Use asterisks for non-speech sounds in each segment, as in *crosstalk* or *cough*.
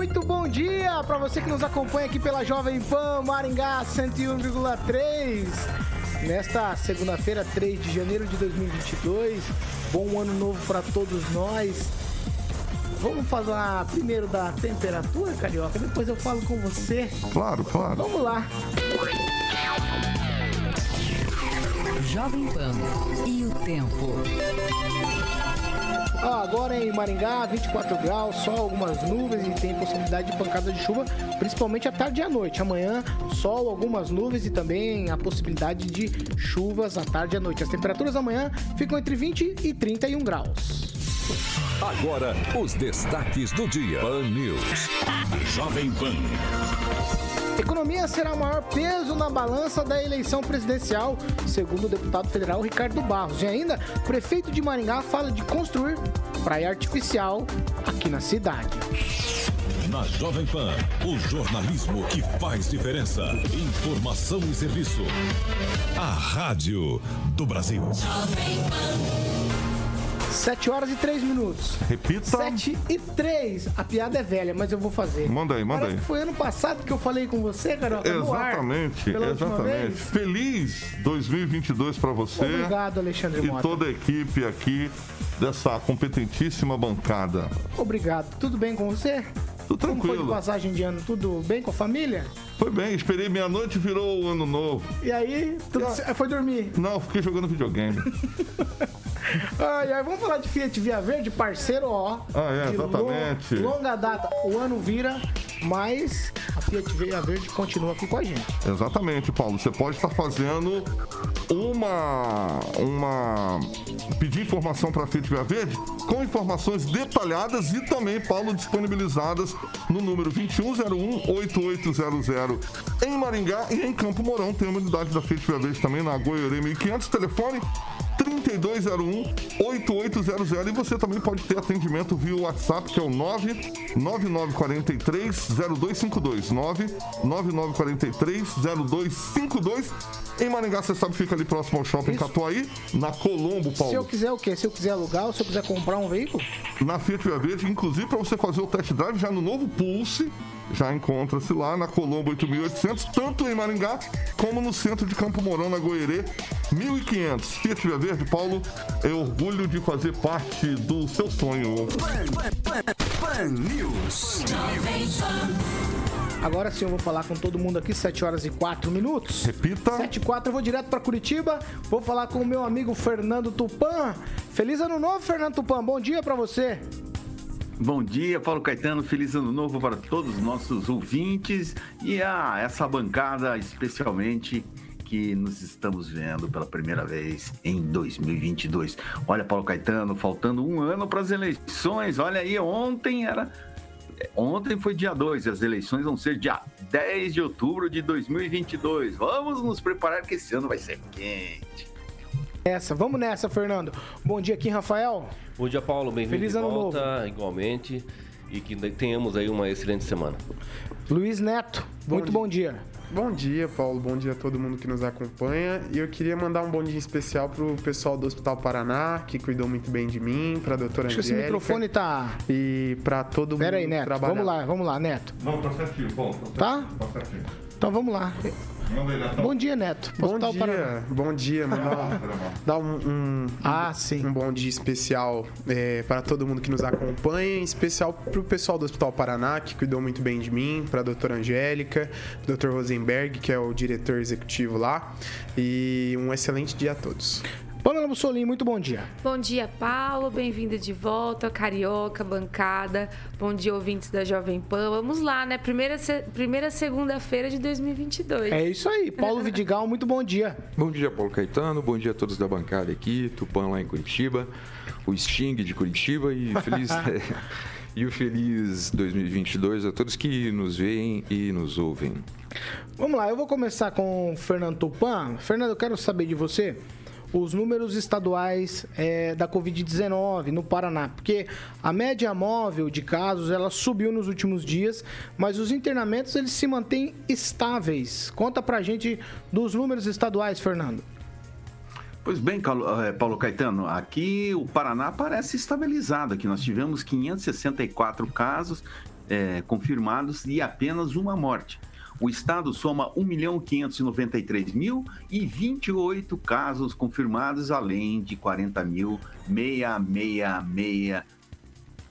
Muito bom dia para você que nos acompanha aqui pela Jovem Pan Maringá 101,3. Nesta segunda-feira, 3 de janeiro de 2022. Bom ano novo para todos nós. Vamos falar primeiro da temperatura, Carioca? Depois eu falo com você. Claro, claro. Vamos lá. Jovem Pan e o tempo. Ó, agora em Maringá, 24 graus, só algumas nuvens e tem possibilidade de pancada de chuva, principalmente à tarde e à noite. Amanhã, sol, algumas nuvens e também a possibilidade de chuvas à tarde e à noite. As temperaturas amanhã ficam entre 20 e 31 graus. Agora, os destaques do dia. Pan News. Jovem Pan. Economia será o maior peso na balança da eleição presidencial, segundo o deputado federal Ricardo Barros. E ainda, o prefeito de Maringá fala de construir praia artificial aqui na cidade. Na Jovem Pan, o jornalismo que faz diferença. Informação e serviço. A Rádio do Brasil. 7 horas e 3 minutos. Repita. 7 e 3. A piada é velha, mas eu vou fazer. Manda aí, manda Parece aí. foi ano passado que eu falei com você, ar, Exatamente, pela última exatamente. Feliz 2022 para você Obrigado, Alexandre e Mota. toda a equipe aqui dessa competentíssima bancada. Obrigado. Tudo bem com você? Tudo Como foi de tranquilo. passagem de ano? Tudo bem com a família? Foi bem, esperei meia-noite e virou o ano novo. E aí, tudo Eu- foi dormir. Não, fiquei jogando videogame. *laughs* Ai, ai, vamos falar de Fiat Via Verde, parceiro, ó. Ah, é, exatamente. lo- longa data. O ano vira, mas a Fiat Via Verde continua aqui com a gente. Exatamente, Paulo. Você pode estar fazendo uma. uma. pedir informação para a Fiat Via Verde com informações detalhadas e também, Paulo, disponibilizadas no número 2101-8800 em Maringá e em Campo Mourão. Tem uma unidade da Fiat Via Verde também na Goiorê 1500. Telefone 3201-8800 e você também pode ter atendimento via WhatsApp, que é o 99943-0252. 99943-0252. Em Maringá, você sabe, fica ali próximo ao shopping Isso. Catuaí, na Colombo, Se eu Paulo. quiser o quê? Se eu quiser alugar ou se eu quiser comprar um veículo? Na Fiat Via Verde, inclusive para você fazer o test drive já no novo Pulse, já encontra-se lá na Colombo 8800, tanto em Maringá como no centro de Campo Mourão, na Goierê 1500. Fiat Via Verde, Paulo, é orgulho de fazer parte do seu sonho. Pan News. Agora sim eu vou falar com todo mundo aqui, 7 horas e 4 minutos. Repita. 7 e 4, eu vou direto para Curitiba. Vou falar com o meu amigo Fernando Tupan. Feliz ano novo, Fernando Tupan. Bom dia para você. Bom dia, Paulo Caetano. Feliz ano novo para todos os nossos ouvintes e a essa bancada especialmente que nos estamos vendo pela primeira vez em 2022. Olha, Paulo Caetano, faltando um ano para as eleições. Olha aí, ontem era. Ontem foi dia 2 e as eleições vão ser dia 10 de outubro de 2022. Vamos nos preparar que esse ano vai ser quente. Essa, vamos nessa, Fernando. Bom dia aqui, Rafael. Bom dia, Paulo. Bem-vindo Feliz de ano volta, igualmente. E que tenhamos aí uma excelente semana. Luiz Neto, muito dia. bom dia. Bom dia, Paulo. Bom dia a todo mundo que nos acompanha. E eu queria mandar um bom dia especial pro pessoal do Hospital Paraná, que cuidou muito bem de mim, pra doutora Acho que esse Angélica. microfone tá. E pra todo mundo Pera aí, que Neto. trabalha- Vamos lá, vamos lá, Neto. Não, tá certinho, Paulo. Tá? Tá certinho. Então vamos lá. Bom dia, Neto. Bom Hospital dia, Paraná. bom dia, *laughs* dar um, um, Ah, sim. um bom dia especial é, para todo mundo que nos acompanha, em especial para o pessoal do Hospital Paraná, que cuidou muito bem de mim, para a doutora Angélica, Dr. Rosenberg, que é o diretor executivo lá, e um excelente dia a todos. Pamela Mussolini, muito bom dia. Bom dia, Paulo. Bem-vindo de volta, Carioca, bancada. Bom dia, ouvintes da Jovem Pan. Vamos lá, né? Primeira, primeira segunda-feira de 2022. É isso aí. Paulo *laughs* Vidigal, muito bom dia. Bom dia, Paulo Caetano. Bom dia a todos da bancada aqui. Tupã lá em Curitiba. O Sting de Curitiba e feliz... *laughs* *laughs* e o feliz 2022 a todos que nos veem e nos ouvem. Vamos lá, eu vou começar com o Fernando Tupan. Fernando, eu quero saber de você os números estaduais é, da Covid-19 no Paraná, porque a média móvel de casos ela subiu nos últimos dias, mas os internamentos eles se mantêm estáveis. Conta pra gente dos números estaduais, Fernando. Pois bem, eh, Paulo Caetano, aqui o Paraná parece estabilizado. Aqui nós tivemos 564 casos é, confirmados e apenas uma morte. O estado soma 1.593.028 casos confirmados, além de 40.666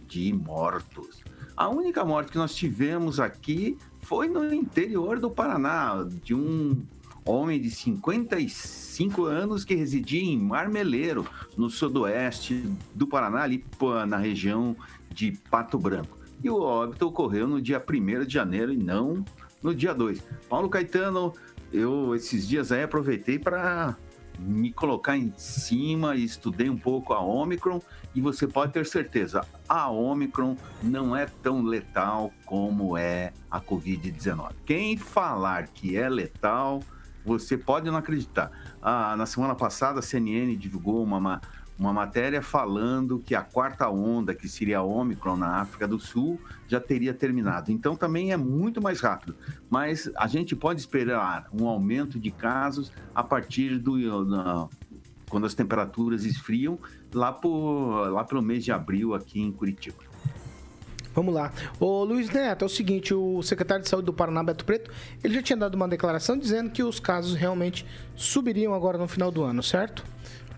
de mortos. A única morte que nós tivemos aqui foi no interior do Paraná, de um homem de 55 anos que residia em Marmeleiro, no sudoeste do Paraná, ali na região de Pato Branco. E o óbito ocorreu no dia 1 de janeiro e não no dia 2. Paulo Caetano, eu esses dias aí aproveitei para me colocar em cima e estudei um pouco a Omicron e você pode ter certeza, a Omicron não é tão letal como é a Covid-19. Quem falar que é letal, você pode não acreditar. Ah, na semana passada, a CNN divulgou uma, uma matéria falando que a quarta onda, que seria a Omicron na África do Sul, já teria terminado. Então também é muito mais rápido. Mas a gente pode esperar um aumento de casos a partir do. quando as temperaturas esfriam, lá, por, lá pelo mês de abril aqui em Curitiba. Vamos lá. Ô Luiz Neto, é o seguinte, o secretário de saúde do Paraná, Beto Preto, ele já tinha dado uma declaração dizendo que os casos realmente subiriam agora no final do ano, certo?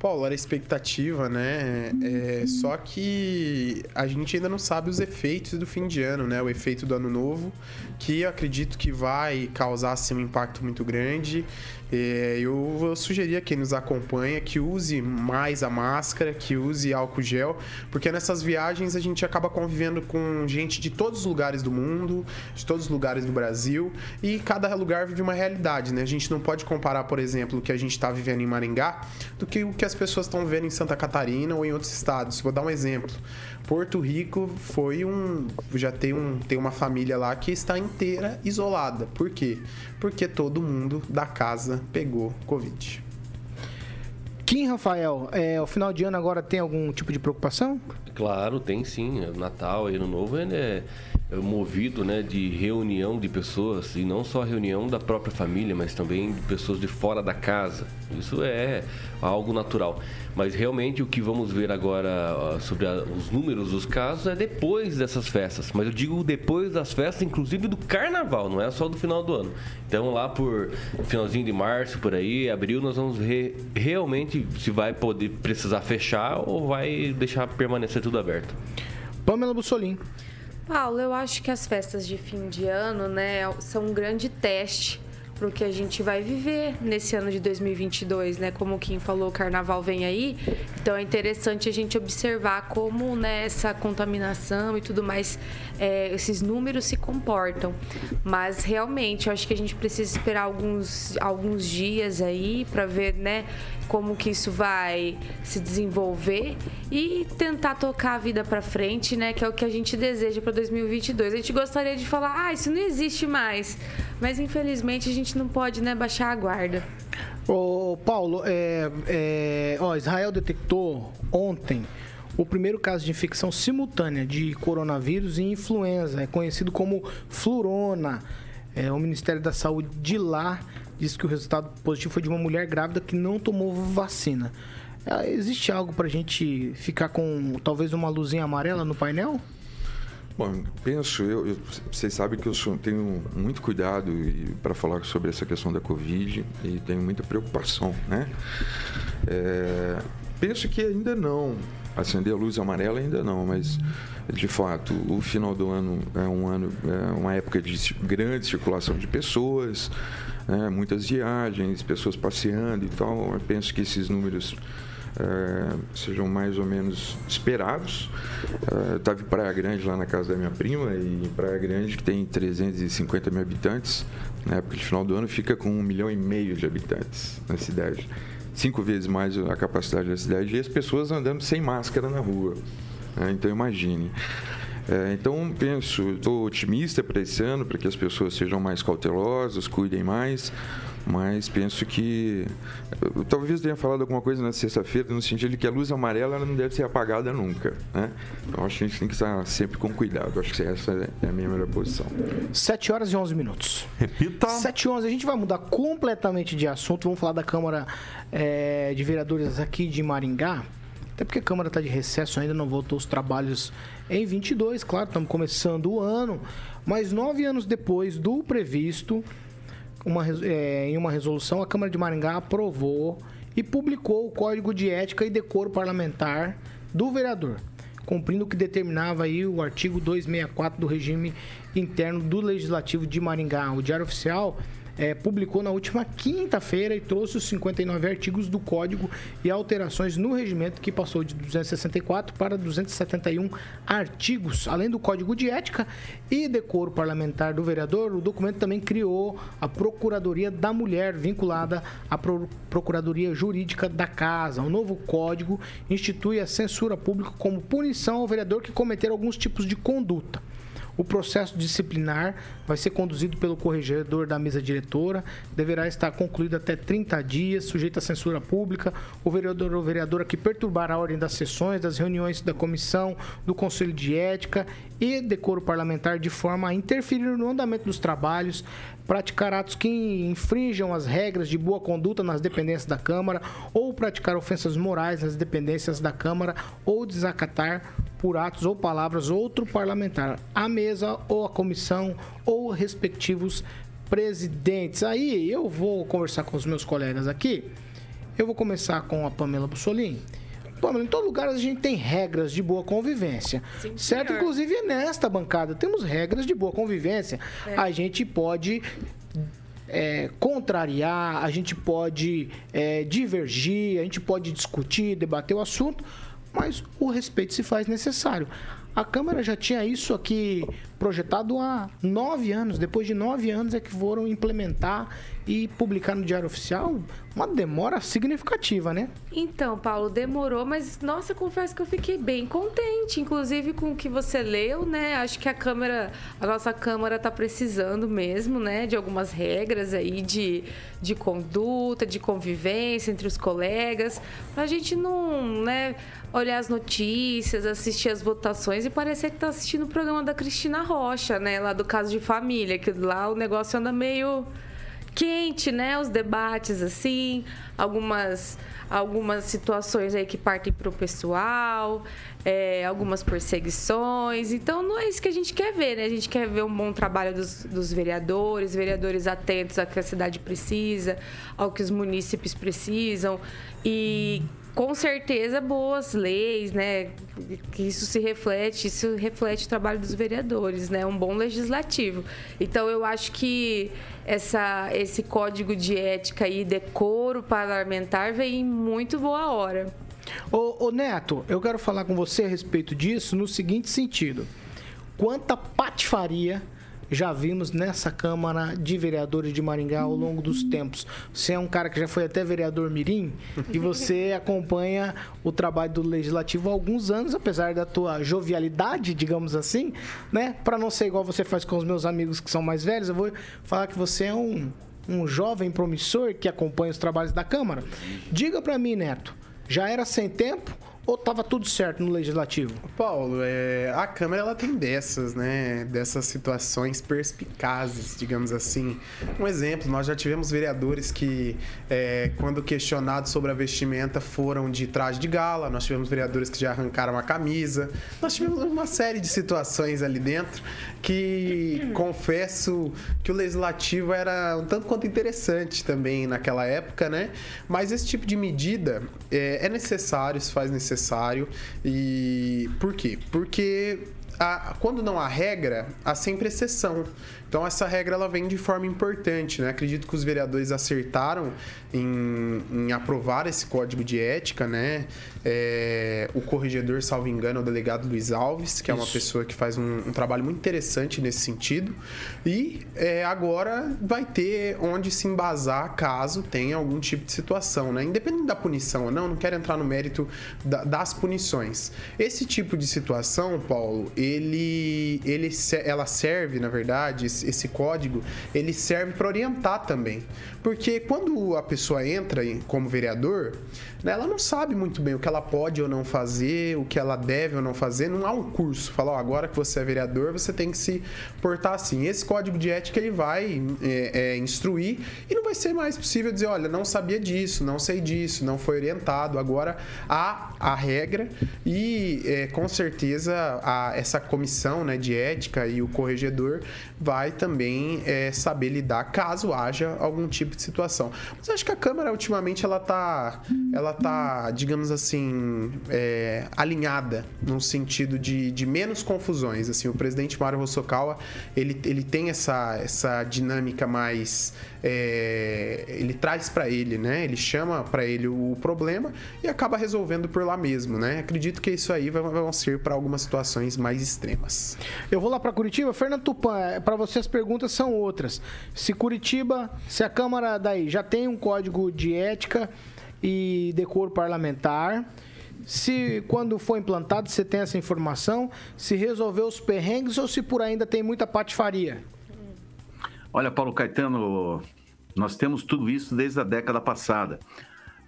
Paulo, era expectativa, né? É, só que a gente ainda não sabe os efeitos do fim de ano, né? O efeito do ano novo, que eu acredito que vai causar assim, um impacto muito grande. É, eu, eu sugeria a quem nos acompanha que use mais a máscara, que use álcool gel, porque nessas viagens a gente acaba convivendo com gente de todos os lugares do mundo, de todos os lugares do Brasil, e cada lugar vive uma realidade, né? A gente não pode comparar, por exemplo, o que a gente está vivendo em Maringá do que o que as pessoas estão vendo em Santa Catarina ou em outros estados. Vou dar um exemplo. Porto Rico foi um. Já tem, um, tem uma família lá que está inteira isolada. Por quê? Porque todo mundo da casa pegou Covid. Kim Rafael, é, o final de ano agora tem algum tipo de preocupação? Claro, tem sim. Natal e Ano Novo ele é, é movido né, de reunião de pessoas, e não só reunião da própria família, mas também de pessoas de fora da casa. Isso é algo natural. Mas realmente o que vamos ver agora sobre a, os números dos casos é depois dessas festas. Mas eu digo depois das festas, inclusive do carnaval, não é só do final do ano. Então lá por finalzinho de março, por aí, abril, nós vamos ver realmente se vai poder precisar fechar ou vai deixar permanecer tudo aberto. Pamela Bussolim. Paulo, eu acho que as festas de fim de ano, né, são um grande teste para o que a gente vai viver nesse ano de 2022, né? Como o Kim falou, o carnaval vem aí, então é interessante a gente observar como né, essa contaminação e tudo mais, é, esses números se comportam. Mas realmente, eu acho que a gente precisa esperar alguns, alguns dias aí para ver, né? Como que isso vai se desenvolver e tentar tocar a vida para frente, né, que é o que a gente deseja para 2022. A gente gostaria de falar, ah, isso não existe mais, mas infelizmente a gente não pode, né, baixar a guarda. Ô, Paulo, é, é, ó, Israel detectou ontem o primeiro caso de infecção simultânea de coronavírus e influenza, é conhecido como flurona. É, o Ministério da Saúde de lá disse que o resultado positivo foi de uma mulher grávida que não tomou vacina. É, existe algo para a gente ficar com talvez uma luzinha amarela no painel? Bom, penso, eu, eu, vocês sabem que eu sou, tenho muito cuidado para falar sobre essa questão da Covid e tenho muita preocupação, né? É, penso que ainda não, acender a luz amarela ainda não, mas de fato o final do ano é um ano, é uma época de grande circulação de pessoas, né, muitas viagens, pessoas passeando e tal. Eu penso que esses números é, sejam mais ou menos esperados. É, eu estava em Praia Grande, lá na casa da minha prima, e em Praia Grande, que tem 350 mil habitantes, na época de final do ano, fica com um milhão e meio de habitantes na cidade. Cinco vezes mais a capacidade da cidade, e as pessoas andando sem máscara na rua. Né? Então, imagine. É, então, penso, estou otimista para esse ano, para que as pessoas sejam mais cautelosas, cuidem mais, mas penso que eu, talvez tenha falado alguma coisa na sexta-feira no sentido de que a luz amarela não deve ser apagada nunca, né? Então acho que a gente tem que estar sempre com cuidado. Acho que essa é a minha melhor posição. 7 horas e 11 minutos. Repita. 7 e 11. A gente vai mudar completamente de assunto. Vamos falar da Câmara é, de Vereadores aqui de Maringá. Até porque a Câmara está de recesso, ainda não voltou os trabalhos em 22. Claro, estamos começando o ano. Mas nove anos depois do previsto, uma, é, em uma resolução, a Câmara de Maringá aprovou e publicou o Código de Ética e Decoro Parlamentar do vereador, cumprindo o que determinava aí o artigo 264 do regime interno do Legislativo de Maringá. O Diário Oficial é, publicou na última quinta-feira e trouxe os 59 artigos do Código e alterações no regimento, que passou de 264 para 271 artigos. Além do Código de Ética e Decoro Parlamentar do Vereador, o documento também criou a Procuradoria da Mulher, vinculada à Pro Procuradoria Jurídica da Casa. O novo Código institui a censura pública como punição ao vereador que cometer alguns tipos de conduta. O processo disciplinar vai ser conduzido pelo corregedor da mesa diretora, deverá estar concluído até 30 dias, sujeito à censura pública. O vereador ou vereadora que perturbar a ordem das sessões, das reuniões da comissão, do Conselho de Ética e decoro parlamentar de forma a interferir no andamento dos trabalhos, praticar atos que infringam as regras de boa conduta nas dependências da Câmara, ou praticar ofensas morais nas dependências da Câmara, ou desacatar por atos ou palavras outro parlamentar, a mesa ou a comissão ou respectivos presidentes. Aí eu vou conversar com os meus colegas aqui. Eu vou começar com a Pamela Bussolini. Pamela, em todo lugar a gente tem regras de boa convivência. Sim, certo? Senhor. Inclusive nesta bancada temos regras de boa convivência. É. A gente pode é, contrariar, a gente pode é, divergir, a gente pode discutir, debater o assunto, mas o respeito se faz necessário. A Câmara já tinha isso aqui projetado há nove anos. Depois de nove anos é que foram implementar e publicar no Diário Oficial. Uma demora significativa, né? Então, Paulo, demorou, mas nossa, confesso que eu fiquei bem contente, inclusive com o que você leu, né? Acho que a Câmara, a nossa Câmara está precisando mesmo, né? De algumas regras aí de, de conduta, de convivência entre os colegas, para a gente não, né? olhar as notícias, assistir as votações e parecer que tá assistindo o programa da Cristina Rocha, né? Lá do caso de família, que lá o negócio anda meio quente, né? Os debates, assim, algumas, algumas situações aí que partem para o pessoal, é, algumas perseguições. Então, não é isso que a gente quer ver, né? A gente quer ver um bom trabalho dos, dos vereadores, vereadores atentos ao que a cidade precisa, ao que os munícipes precisam e com certeza boas leis, né? Que isso se reflete, isso reflete o trabalho dos vereadores, né? Um bom legislativo. Então eu acho que essa, esse código de ética e decoro parlamentar vem em muito boa hora. Ô, ô Neto, eu quero falar com você a respeito disso no seguinte sentido. Quanta patifaria já vimos nessa Câmara de Vereadores de Maringá ao longo dos tempos. Você é um cara que já foi até vereador Mirim e você *laughs* acompanha o trabalho do Legislativo há alguns anos, apesar da tua jovialidade, digamos assim, né? Para não ser igual você faz com os meus amigos que são mais velhos, eu vou falar que você é um, um jovem promissor que acompanha os trabalhos da Câmara. Diga para mim, Neto, já era sem tempo ou estava tudo certo no legislativo? Paulo, é, a Câmara ela tem dessas, né? Dessas situações perspicazes, digamos assim. Um exemplo, nós já tivemos vereadores que, é, quando questionados sobre a vestimenta, foram de traje de gala. Nós tivemos vereadores que já arrancaram a camisa. Nós tivemos uma série de situações ali dentro que *clears throat* confesso que o legislativo era um tanto quanto interessante também naquela época, né? Mas esse tipo de medida é, é necessário, se faz necessário. E por quê? Porque a- quando não há regra, há sempre exceção. Então essa regra ela vem de forma importante, né? Acredito que os vereadores acertaram em, em aprovar esse código de ética, né? É, o corregedor, salvo engano, é o delegado Luiz Alves, que é uma pessoa que faz um, um trabalho muito interessante nesse sentido. E é, agora vai ter onde se embasar caso tenha algum tipo de situação, né? Independente da punição ou não, não quero entrar no mérito da- das punições. Esse tipo de situação, Paulo, ele, ele, ela serve, na verdade, esse, esse código, ele serve para orientar também. Porque quando a pessoa entra em- como vereador, né, ela não sabe muito bem o que ela pode ou não fazer, o que ela deve ou não fazer. Não há um curso. Fala, ó, agora que você é vereador, você tem que se portar assim. Esse código de ética ele vai é, é, instruir e não vai ser mais possível dizer, olha, não sabia disso, não sei disso, não foi orientado. Agora há a regra e é, com certeza a- essa comissão né, de ética e o corregedor vai também é, saber lidar caso haja algum tipo de situação. Mas acho que a Câmara ultimamente ela tá, ela tá, digamos assim, é, alinhada no sentido de, de menos confusões. Assim, o presidente Mário Hosokawa ele, ele tem essa, essa dinâmica mais é, ele traz para ele, né? Ele chama para ele o problema e acaba resolvendo por lá mesmo, né? Acredito que isso aí vai, vão ser para algumas situações mais extremas. Eu vou lá para Curitiba. Fernando Tupan, para você as perguntas são outras. Se Curitiba, se a Câmara daí já tem um código de ética e decoro parlamentar, se quando for implantado você tem essa informação, se resolveu os perrengues ou se por ainda tem muita patifaria. Olha, Paulo Caetano, nós temos tudo isso desde a década passada.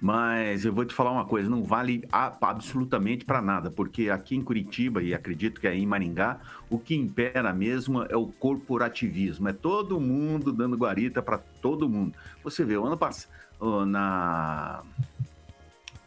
Mas eu vou te falar uma coisa, não vale absolutamente para nada, porque aqui em Curitiba, e acredito que é em Maringá, o que impera mesmo é o corporativismo. É todo mundo dando guarita para todo mundo. Você vê, o ano passado, na,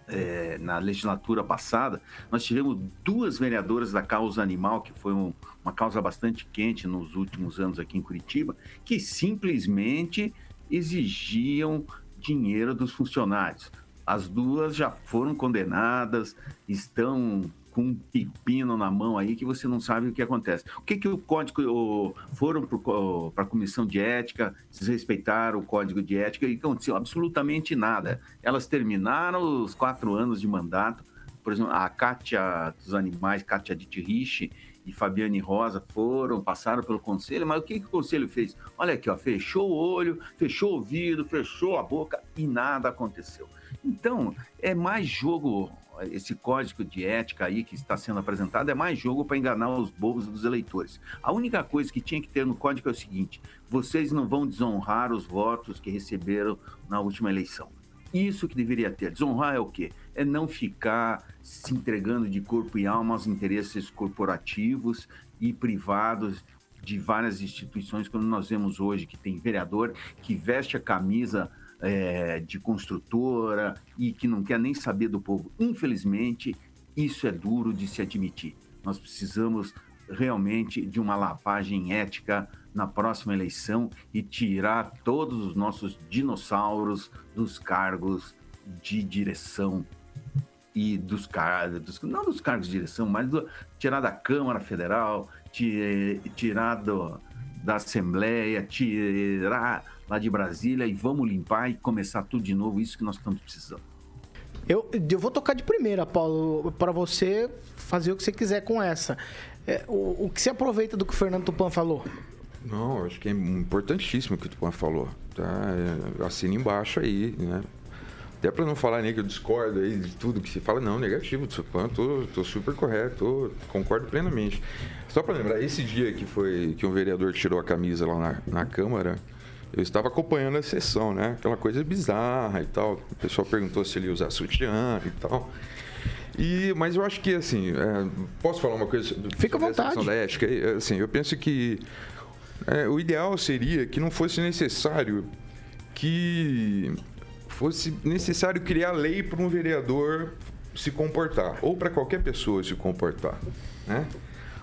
é, na legislatura passada, nós tivemos duas vereadoras da causa animal, que foi um- uma causa bastante quente nos últimos anos aqui em Curitiba, que simplesmente exigiam dinheiro dos funcionários. As duas já foram condenadas, estão com um pepino na mão aí que você não sabe o que acontece. O que, que o código o- foram para a comissão de ética, desrespeitaram o código de ética e aconteceu absolutamente nada. Elas terminaram os quatro anos de mandato. Por exemplo, a Kátia dos Animais, Kátia Dittrich e Fabiane Rosa foram, passaram pelo conselho, mas o que, que o conselho fez? Olha aqui, ó, fechou o olho, fechou o ouvido, fechou a boca e nada aconteceu. Então, é mais jogo, esse código de ética aí que está sendo apresentado, é mais jogo para enganar os bobos dos eleitores. A única coisa que tinha que ter no código é o seguinte: vocês não vão desonrar os votos que receberam na última eleição. Isso que deveria ter. Desonrar é o quê? É não ficar se entregando de corpo e alma aos interesses corporativos e privados de várias instituições, como nós vemos hoje, que tem vereador que veste a camisa é, de construtora e que não quer nem saber do povo. Infelizmente, isso é duro de se admitir. Nós precisamos realmente de uma lavagem ética na próxima eleição e tirar todos os nossos dinossauros dos cargos de direção e dos cargos, não dos cargos de direção, mas do, tirar da Câmara Federal, ti- tirar do, da Assembleia, tirar lá de Brasília e vamos limpar e começar tudo de novo, isso que nós estamos precisando. Eu, eu vou tocar de primeira, Paulo, para você fazer o que você quiser com essa. É, o, o que você aproveita do que o Fernando Tupan falou? Não, acho que é importantíssimo o que o Tupan falou. Tá? É, assina embaixo aí, né? Até para não falar nem que eu discordo aí de tudo que se fala, não, negativo do Tupan, tô, tô super correto, tô- concordo plenamente. Só para lembrar, esse dia que foi que um vereador tirou a camisa lá na, na Câmara, eu estava acompanhando a sessão, né? Aquela coisa bizarra e tal. O pessoal perguntou se ele ia usar sutiã e tal. E, mas eu acho que, assim, é, posso falar uma coisa Fica à vontade. da ética? Assim, eu penso que é, o ideal seria que não fosse necessário que fosse necessário criar lei para um vereador se comportar, ou para qualquer pessoa se comportar, né?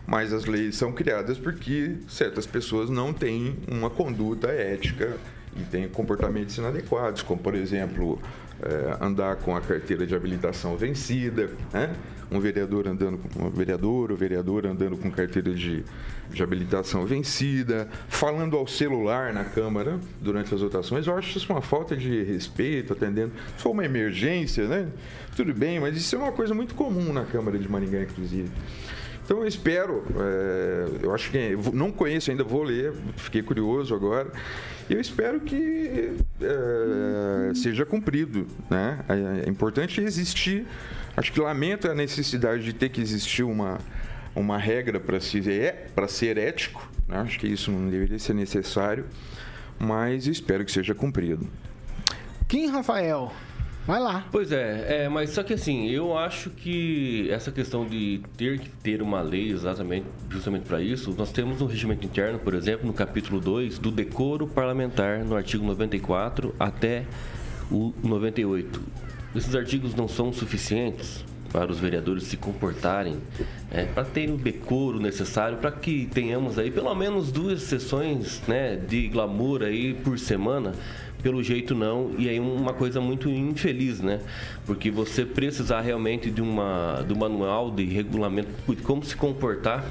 Mas as leis são criadas porque certas pessoas não têm uma conduta ética e têm comportamentos inadequados, como, por exemplo, é, andar com a carteira de habilitação vencida, né? um vereador andando com um vereador ou vereadora andando com carteira de, de habilitação vencida, falando ao celular na Câmara durante as votações. Eu acho isso uma falta de respeito, atendendo. Se for uma emergência, né? Tudo bem, mas isso é uma coisa muito comum na Câmara de Maringá, inclusive. Então eu espero, é, eu acho que não conheço ainda, vou ler, fiquei curioso agora. Eu espero que é, seja cumprido. Né? É, é importante existir. Acho que lamento a necessidade de ter que existir uma, uma regra para ser, para ser ético. Né? Acho que isso não deveria ser necessário, mas espero que seja cumprido. Kim Rafael, Vai lá. Pois é, é, mas só que assim, eu acho que essa questão de ter que ter uma lei exatamente, justamente para isso, nós temos no regimento interno, por exemplo, no capítulo 2, do decoro parlamentar, no artigo 94 até o 98. Esses artigos não são suficientes para os vereadores se comportarem, é, para terem o decoro necessário, para que tenhamos aí pelo menos duas sessões né, de glamour aí por semana pelo jeito não, e aí uma coisa muito infeliz, né? Porque você precisar realmente de uma do manual de regulamento de como se comportar.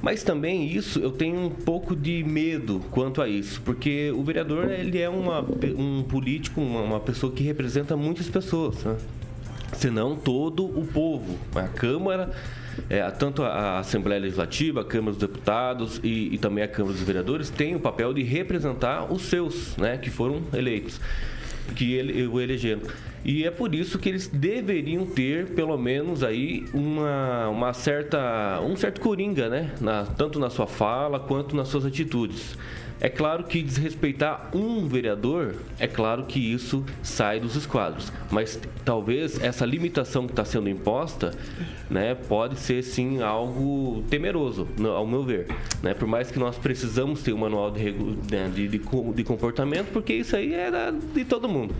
Mas também isso eu tenho um pouco de medo quanto a isso, porque o vereador ele é uma, um político, uma, uma pessoa que representa muitas pessoas, né? senão todo o povo. A Câmara é, tanto a Assembleia Legislativa, a Câmara dos Deputados e, e, também a Câmara dos Vereadores têm o papel de representar os seus, né, que foram eleitos, que ele, o elegeram. E é por isso que eles deveriam ter, pelo menos, aí uma, uma certa, um certo coringa, né, na, tanto na sua fala quanto nas suas atitudes. É claro que desrespeitar um vereador, é claro que isso sai dos esquadros. Mas talvez essa limitação que está sendo imposta, né, pode ser sim algo temeroso, ao meu ver. Né? Por mais que nós precisamos ter um manual de, né, de, de, de comportamento, porque isso aí é de todo mundo.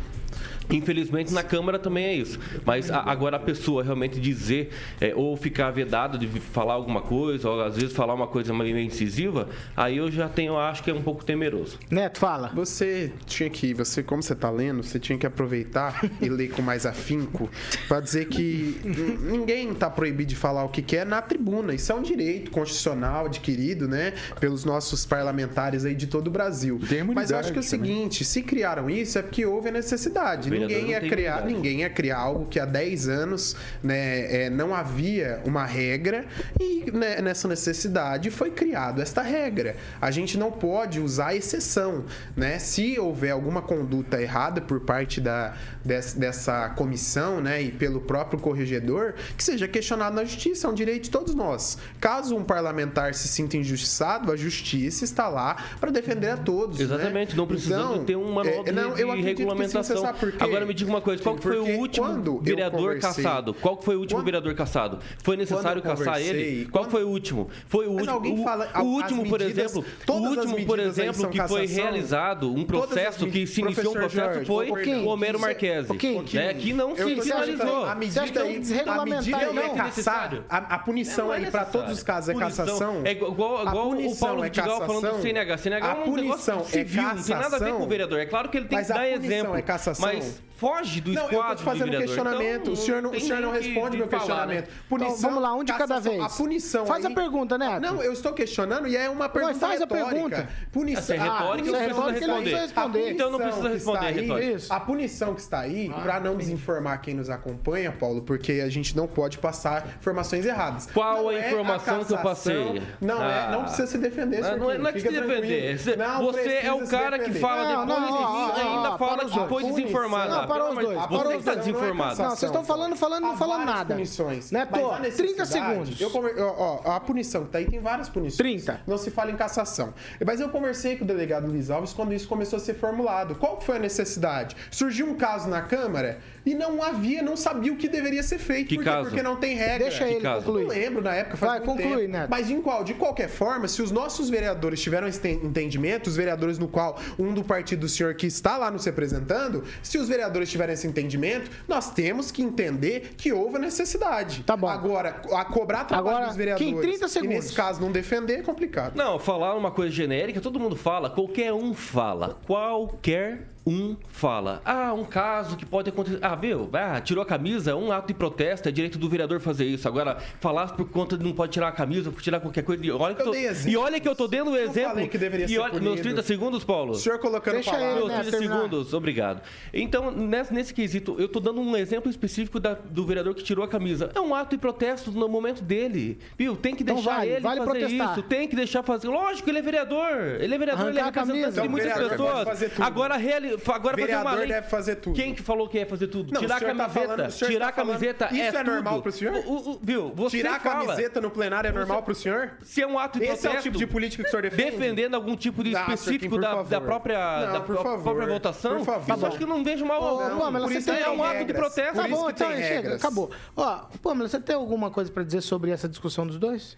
Infelizmente na Câmara também é isso. Mas a, agora a pessoa realmente dizer é, ou ficar vedado de falar alguma coisa, ou às vezes falar uma coisa meio incisiva, aí eu já tenho, acho que é um pouco temeroso. Neto, fala. Você tinha que, você como você está lendo, você tinha que aproveitar *laughs* e ler com mais afinco para dizer que ninguém está proibido de falar o que quer na tribuna. Isso é um direito constitucional adquirido, né, pelos nossos parlamentares aí de todo o Brasil. Mas eu acho que é o seguinte, se criaram isso é porque houve a necessidade ninguém ia criar, ninguém ia criar algo que há 10 anos né, é, não havia uma regra e né, nessa necessidade foi criado esta regra. A gente não pode usar exceção, né? Se houver alguma conduta errada por parte da, dessa comissão, né, e pelo próprio corregedor, que seja questionado na justiça, é um direito de todos nós. Caso um parlamentar se sinta injustiçado, a justiça está lá para defender a todos. Né? Exatamente, né? não precisamos então, ter um manual de, é, não, de regulamentação. Agora me diga uma coisa, qual foi o último vereador caçado? Qual foi o último quando, vereador caçado? Foi necessário caçar ele? Qual quando, foi o último? Foi o último. Fala, o, último, medidas, por exemplo, o último, por exemplo, que foi realizado um processo que se iniciou um processo foi o Homero Marquese. Né, que não se finalizou. A medida desregulamentar não é caçar. A punição aí para todos os casos é cassação. É igual o Paulo Vidigal falando do CNH. CNH é um negócio civil, não tem nada a ver com o vereador. É claro que ele tem que dar exemplo. Mas foge do esquadro Não, eu tô te fazendo um questionamento. Então, o senhor não, o senhor não responde meu falar, questionamento. Né? Punição, então, vamos lá, um de cada vez. A punição Faz aí... a pergunta, né? Não, eu estou questionando e é uma pergunta Mas faz retórica. a pergunta. Punição. Essa é retórica, ah, não precisa responder. responder. Então não precisa responder a retórica. A punição que está aí, ah, para não desinformar quem nos acompanha, Paulo, porque a gente não pode passar informações erradas. Qual não a é informação a que eu passei? Não, ah. é, não precisa se defender, não, não, é, não é que se defender. Você é o cara que fala depois e ainda fala que foi desinformado. Não, para os dois você está desinformado. Não, vocês estão falando, falando, não falando nada. punições. Neto, 30 segundos. Eu, ó, a punição que tá aí tem várias punições. 30. Não se fala em cassação. Mas eu conversei com o delegado Luiz Alves quando isso começou a ser formulado. Qual foi a necessidade? Surgiu um caso na Câmara e não havia, não sabia o que deveria ser feito. Que porque, caso? porque não tem regra. Deixa que ele caso? concluir. Não lembro, na época faz Vai, conclui, tempo. Neto. Mas de, qual, de qualquer forma, se os nossos vereadores tiveram esse entendimento, os vereadores no qual um do partido do senhor que está lá nos representando, se os vereadores tiverem esse entendimento, nós temos que entender que houve a necessidade. Tá bom. Agora, a cobrar trabalho Agora, dos vereadores em 30 segundos. e nesse caso não defender é complicado. Não, falar uma coisa genérica, todo mundo fala, qualquer um fala. Qualquer Um fala, ah, um caso que pode acontecer. Ah, viu? Ah, tirou a camisa, um ato de protesto, é direito do vereador fazer isso. Agora, falar por conta de não pode tirar a camisa, por tirar qualquer coisa. E olha que, Eu tô... e olha que eu tô dando um exemplo. falei que deveria e ser olha, meus punido. 30 segundos, Paulo. O senhor colocando Deixa palavras. ele, Meus né, 30 terminar. segundos, obrigado. Então, nesse, nesse quesito, eu tô dando um exemplo específico da- do vereador que tirou a camisa. É um ato de protesto no momento dele. Viu? Tem que Então deixar vale, ele vale fazer protestar. isso. Tem que deixar fazer. Lógico, ele é vereador. Ele é vereador, ele é Arrancar a representante camisa. de Então, muitas pessoas. Agora, reali... agora fazer uma Vereador lei. deve fazer tudo. Quem que falou que ia fazer tudo? Não, Tirar a tá camiseta. falando- o senhor tirar tá a camiseta falando- é Isso é tudo. normal pro senhor? O- o- viu? Você Tirar a camiseta no plenário é normal pro senhor? Se é um ato de Esse é o protesto, tipo de política que o senhor defende? defendendo algum tipo de Ah, específico Kim, por da, da própria, Não, da por favor. própria votação, Por favor. isso acho que não vejo mal. Ô, não. Pamela, Por você isso tem é um ato de protesto. Tá bom, então chega, acabou. Ó, Pamela, você tem alguma coisa pra dizer sobre essa discussão dos dois?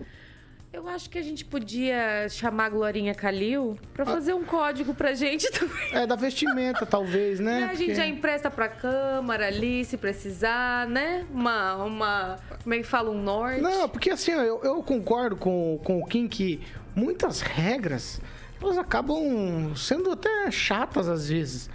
Eu acho que a gente podia chamar a Glorinha Calil pra fazer um código pra gente *laughs* também. É, da vestimenta, talvez, né? a gente Porque- já empresta pra Câmara ali, se precisar, né? Uma, uma como é que fala? Um norte. Não, porque assim, eu, eu concordo com, com o Kim que muitas regras, elas acabam sendo até chatas às vezes.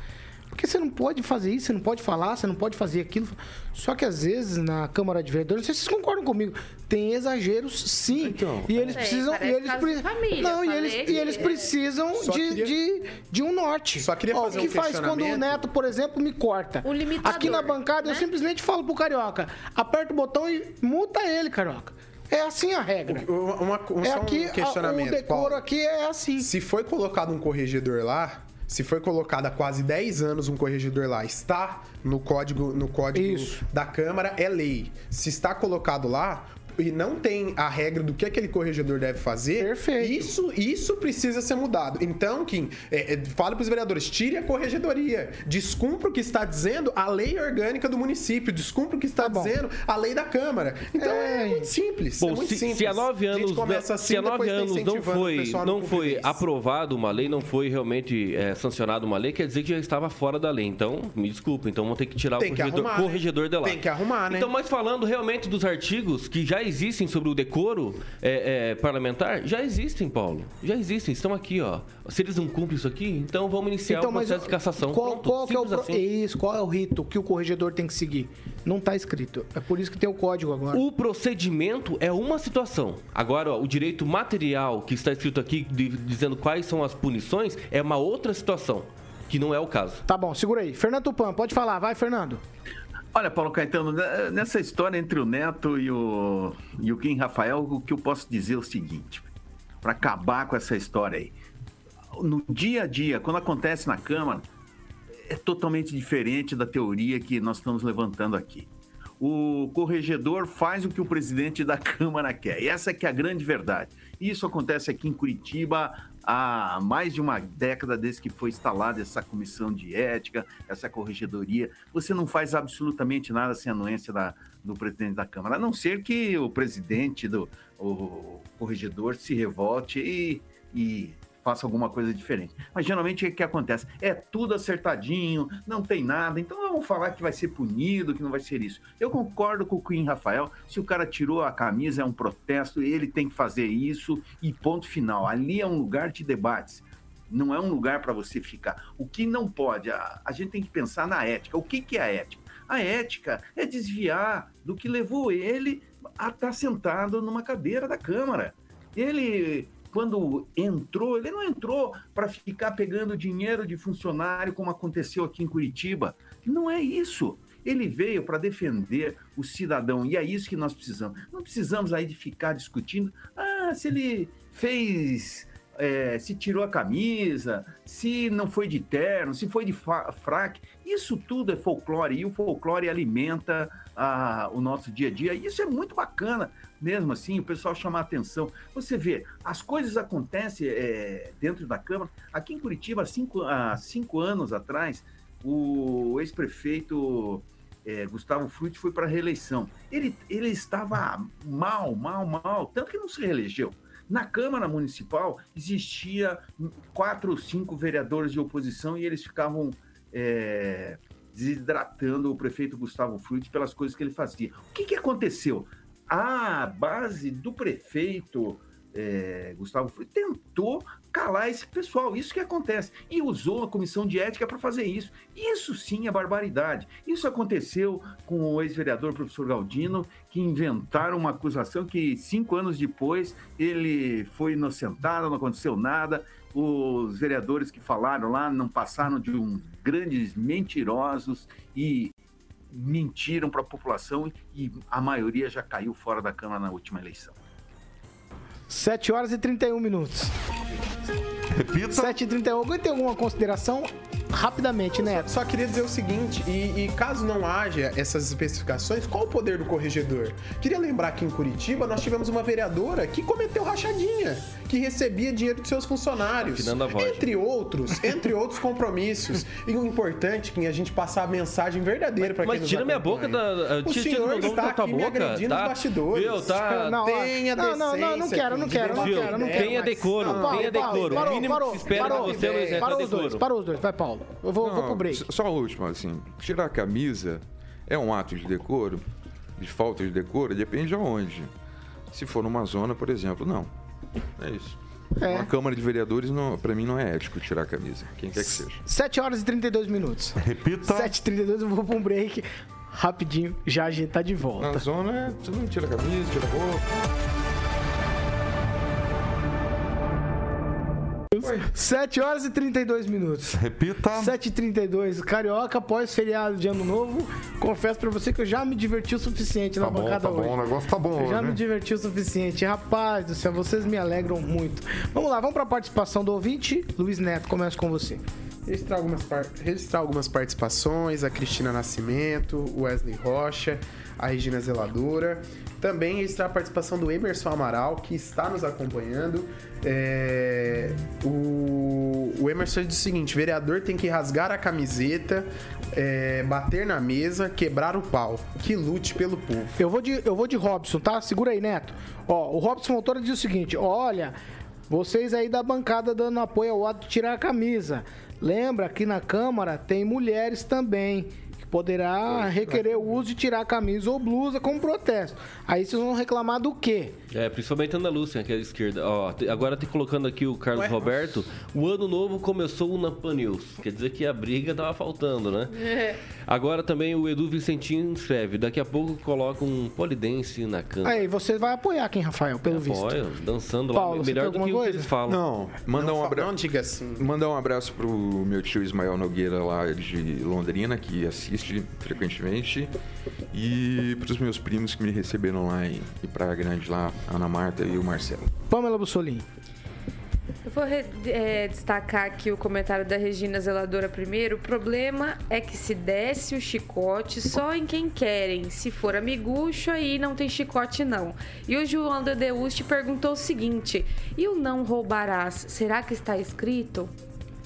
Porque você não pode fazer isso, você não pode falar, você não pode fazer aquilo. Só que às vezes na Câmara de Vereadores, não sei se vocês concordam comigo, tem exageros sim. Então. e eles precisam. E eles, pre- de família, não, e eles, que e eles precisam Só de, queria- de, de um norte. Só queria Ó, fazer o que um faz quando o. Neto, por exemplo, me corta? Aqui na bancada eu né? simplesmente falo pro Carioca, aperta o botão e multa ele, Carioca. É assim a regra. Uma, uma- um, É só aqui, um questionamento, o decoro Paulo. aqui é assim. Se foi colocado um corregedor lá, se foi colocado há quase 10 anos um corregedor lá, está no código, no código Isso. da Câmara, é lei. Se está colocado lá e não tem a regra do que aquele corregedor deve fazer, Perfeito. isso isso precisa ser mudado. Então, Kim, é, é, fale para os vereadores, tire a corregedoria, descumpra o que está dizendo a lei orgânica do município, descumpra o que está Tá dizendo a lei da Câmara. Então é, É. muito simples. Bom, é muito se, simples. se há nove anos, assim, se há nove tá anos não foi, não foi aprovado uma lei, não foi realmente é, sancionada uma lei, quer dizer que já estava fora da lei. Então, me desculpa, então vão ter que tirar Tem o que corregedor, arrumar, né? corregedor de lá. Tem que arrumar, né? Então, mas falando realmente dos artigos que já existem sobre o decoro é, é, parlamentar, já existem, Paulo. Já existem, estão aqui, ó. Se eles não cumprem isso aqui, então vamos iniciar o processo de cassação. Qual, Pronto, qual é o assim. Isso, qual é o rito que o corregedor tem que seguir? Não tá escrito. É por isso que tem o código agora. O procedimento é uma situação. Agora, ó, o direito material que está escrito aqui, de- dizendo quais são as punições, é uma outra situação, que não é o caso. Tá bom, segura aí. Fernando Tupan, pode falar. Vai, Fernando. Olha, Paulo Caetano, né, nessa história entre o Neto e o, e o Kim Rafael, o que eu posso dizer é o seguinte, para acabar com essa história aí. No dia a dia, quando acontece na Câmara, é totalmente diferente da teoria que nós estamos levantando aqui. O corregedor faz o que o presidente da *laughs* Câmara quer. E essa que é a grande verdade. Isso acontece aqui em Curitiba há mais de uma década desde que foi instalada essa comissão de ética, essa corregedoria. Você não faz absolutamente nada sem anuência da, do presidente da Câmara, a não ser que o presidente do o corregedor se revolte e, e faça alguma coisa diferente. Mas geralmente o que acontece? É tudo acertadinho, não tem nada, então vamos falar que vai ser punido, que não vai ser isso. Eu concordo com o Queen Rafael, se o cara tirou a camisa, é um protesto, ele tem que fazer isso e ponto final. Ali é um lugar de debates. Não é um lugar para você ficar. O que não pode, a, a gente tem que pensar na ética. O que, que é a ética? A ética é desviar do que levou ele a estar sentado numa cadeira da Câmara. Ele quando entrou, ele não entrou para ficar pegando dinheiro de funcionário como aconteceu aqui em Curitiba. Não é isso. Ele veio para defender o cidadão e é isso que nós precisamos. Não precisamos aí de ficar discutindo, ah, se ele fez, é, se tirou a camisa, se não foi de terno, se foi de fraque. Isso tudo é folclore e o folclore alimenta ah, o nosso dia a dia. Isso é muito bacana, mesmo assim, o pessoal chamar atenção. Você vê, as coisas acontecem é, dentro da Câmara. Aqui em Curitiba, há cinco, há cinco anos atrás, o ex-prefeito é, Gustavo Frutti foi para a reeleição. Ele, ele estava mal, mal, mal, tanto que não se reelegeu. Na Câmara Municipal existia quatro ou cinco vereadores de oposição e eles ficavam é, desidratando o prefeito Gustavo Frutti pelas coisas que ele fazia. O que, que aconteceu? A base do prefeito é, Gustavo Frutti, tentou calar esse pessoal. Isso que acontece. E usou a comissão de ética para fazer isso. Isso sim é barbaridade. Isso aconteceu com o ex-vereador professor Galdino, que inventaram uma acusação que cinco anos depois ele foi inocentado, não aconteceu nada. Os vereadores que falaram lá não passaram de um grandes mentirosos e mentiram para a população e a maioria já caiu fora da Câmara na última eleição. 7 horas e 31 minutos. Repita. 7 e 31. Alguém tem alguma consideração? Rapidamente, né? Só queria dizer o seguinte, e, e caso não haja essas especificações, qual o poder do corregedor? Queria lembrar que em Curitiba nós tivemos uma vereadora que cometeu rachadinha, que recebia dinheiro de seus funcionários. Afinando a voz. Entre outros, entre outros compromissos. E o importante é que a gente passar a mensagem verdadeira para quem Mas tira minha boca da. O Tira, tira senhor meu nome está aqui me boca. agredindo tá? nos bastidores. Viu, tá. Não, Tenha não, não, não, não quero, não quero, não de quero, não Tenha quero. decoro, Não, tenha decoro. o mínimo parou, que se espera parou. de você é exemplo Parou de os dois, parou os dois. Vai, Paulo. Eu vou, vou Não, pro break. Só a última, assim, tirar a camisa é um ato de decoro, de falta de decoro, depende aonde. Se for numa zona, por exemplo, não. É isso. É. Uma Câmara de Vereadores, não, pra mim, não é ético tirar a camisa, quem quer que seja. 7 horas e 32 minutos. Repita. 7 e 32 eu vou pra um break. Rapidinho, já a gente tá de volta. Na zona, você não tira a camisa, tira a roupa. 7 horas e 32 minutos. Repita. 7h32, Carioca, pós-feriado de Ano Novo. Confesso pra você que eu já me diverti o suficiente na Tá bom, bancada tá bom. hoje. O negócio tá bom Eu já hoje, me diverti o suficiente. Rapaz do céu, vocês me alegram muito. Vamos lá, vamos pra participação do ouvinte. Luiz Neto, começo com você. Registrar algumas, par- registrar algumas participações, a Cristina Nascimento, Wesley Rocha, a Regina Zeladora. Também registrar a participação do Emerson Amaral, que está nos acompanhando. É, o, o Emerson diz o seguinte: vereador tem que rasgar a camiseta, é, bater na mesa, quebrar o pau. Que lute pelo povo. Eu vou de, eu vou de Robson, tá? Segura aí, Neto. Ó, o Robson Motora diz o seguinte: olha, vocês aí da bancada dando apoio ao ato de tirar a camisa. Lembra que na Câmara tem mulheres também. Que poderá requerer o uso de tirar camisa ou blusa como protesto. Aí vocês vão reclamar do quê? É, principalmente Ana Lúcia, que é a esquerda. Ó, agora tem colocando aqui o Carlos Ué? Roberto. O ano novo começou na Pan News. Quer dizer que a briga tava faltando, né? Agora também o Edu Vicentinho escreve. Daqui a pouco coloca um polidense na cama. Aí você vai apoiar quem, Rafael, pelo visto. Apoio, dançando lá. Paulo, você melhor do que alguma o que coisa? eles falam. Não, mandar não, um abraço. Não diga assim. Mandar um abraço pro meu tio Ismael Nogueira lá de Londrina, que assiste frequentemente. E pros meus primos que me receberam lá em, em Praia Grande, lá, a Ana Marta e o Marcelo. Pamela Bussolini. Eu vou é, destacar aqui o comentário da Regina Zeladora primeiro. O problema é que se desce o chicote só em quem querem. Se for amigucho, aí não tem chicote, não. E o João Dedeuste perguntou o seguinte: e o não roubarás? Será que está escrito?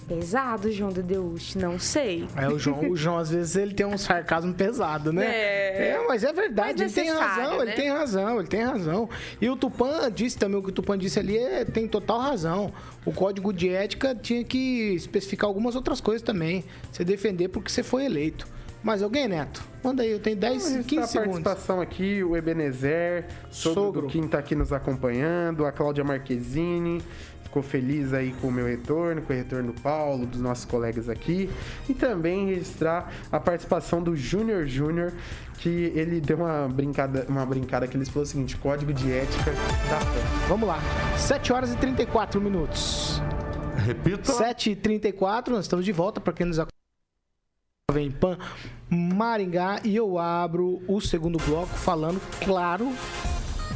Pesado, João Dedeuste, não sei. É, o João, o João, às vezes, ele tem um sarcasmo pesado, né? É. mas é verdade, Mas ele tem razão, ele né? tem razão, ele tem razão. E o Tupã disse também, o que o Tupã disse ali é, tem total razão. O código de ética tinha que especificar algumas outras coisas também. Você defender porque você foi eleito. Mais alguém, Neto? Manda aí, eu tenho 10, Vamos 15 registrar a segundos. participação aqui, o Ebenezer, sogro, Sogro. do Kim tá aqui nos acompanhando, a Cláudia Marquezine, ficou feliz aí com o meu retorno, com o retorno do Paulo, dos nossos colegas aqui. E também registrar a participação do Júnior Júnior, que ele deu uma brincada, uma brincada que ele falou o seguinte, código de ética da fé. Vamos lá. 7 horas e 34 minutos. Repita. 7h34, nós estamos de volta para quem nos acompanha. Jovem Pan Maringá e eu abro o segundo bloco falando, claro,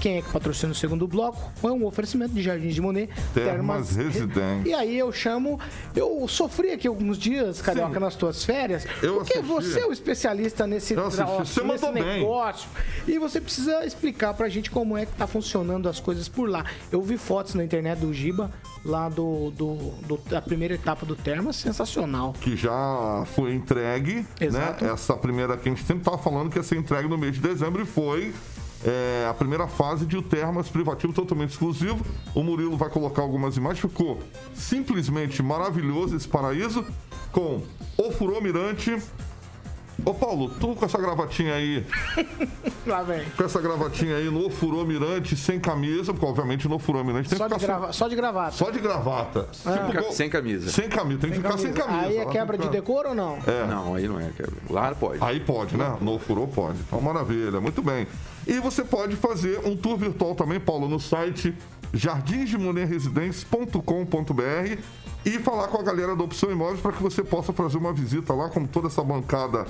quem é que patrocina o segundo bloco? É um oferecimento de Jardins de Monet, Termas Residência. E aí eu chamo, eu sofri aqui alguns dias, Carioca, Sim. nas tuas férias, Eu porque assisti. você é o especialista nesse, troço, nesse mandou bem. negócio e você precisa explicar pra gente como é que tá funcionando as coisas por lá. Eu vi fotos na internet do Giba, lá do, do, do- da primeira etapa do Termas, sensacional. que já foi entregue, Exato. né? Essa primeira que a gente sempre estava falando que ia ser entregue no mês de dezembro e foi é, a primeira fase de o Termas privativo totalmente exclusivo. O Murilo vai colocar algumas imagens, ficou simplesmente maravilhoso esse paraíso com o furô mirante, Ô Paulo, tu com essa gravatinha aí, *laughs* Lá vem. com essa gravatinha aí no furô mirante, sem camisa, porque obviamente no furô mirante tem Só que de, ficar grava... Só de gravata. só de gravata. Tipo, Ca- igual- Sem camisa. Sem camisa, tem que ficar sem camisa. Aí é quebra de decoro ou não? Não, aí não é quebra. Lá pode. Aí pode, né? No furô pode. Então, maravilha, muito bem. E você pode fazer um tour virtual também, Paulo, no site jardimsdemonerresidências.com.br e falar com a galera da Opção Imóveis para que você possa fazer uma visita lá, como toda essa bancada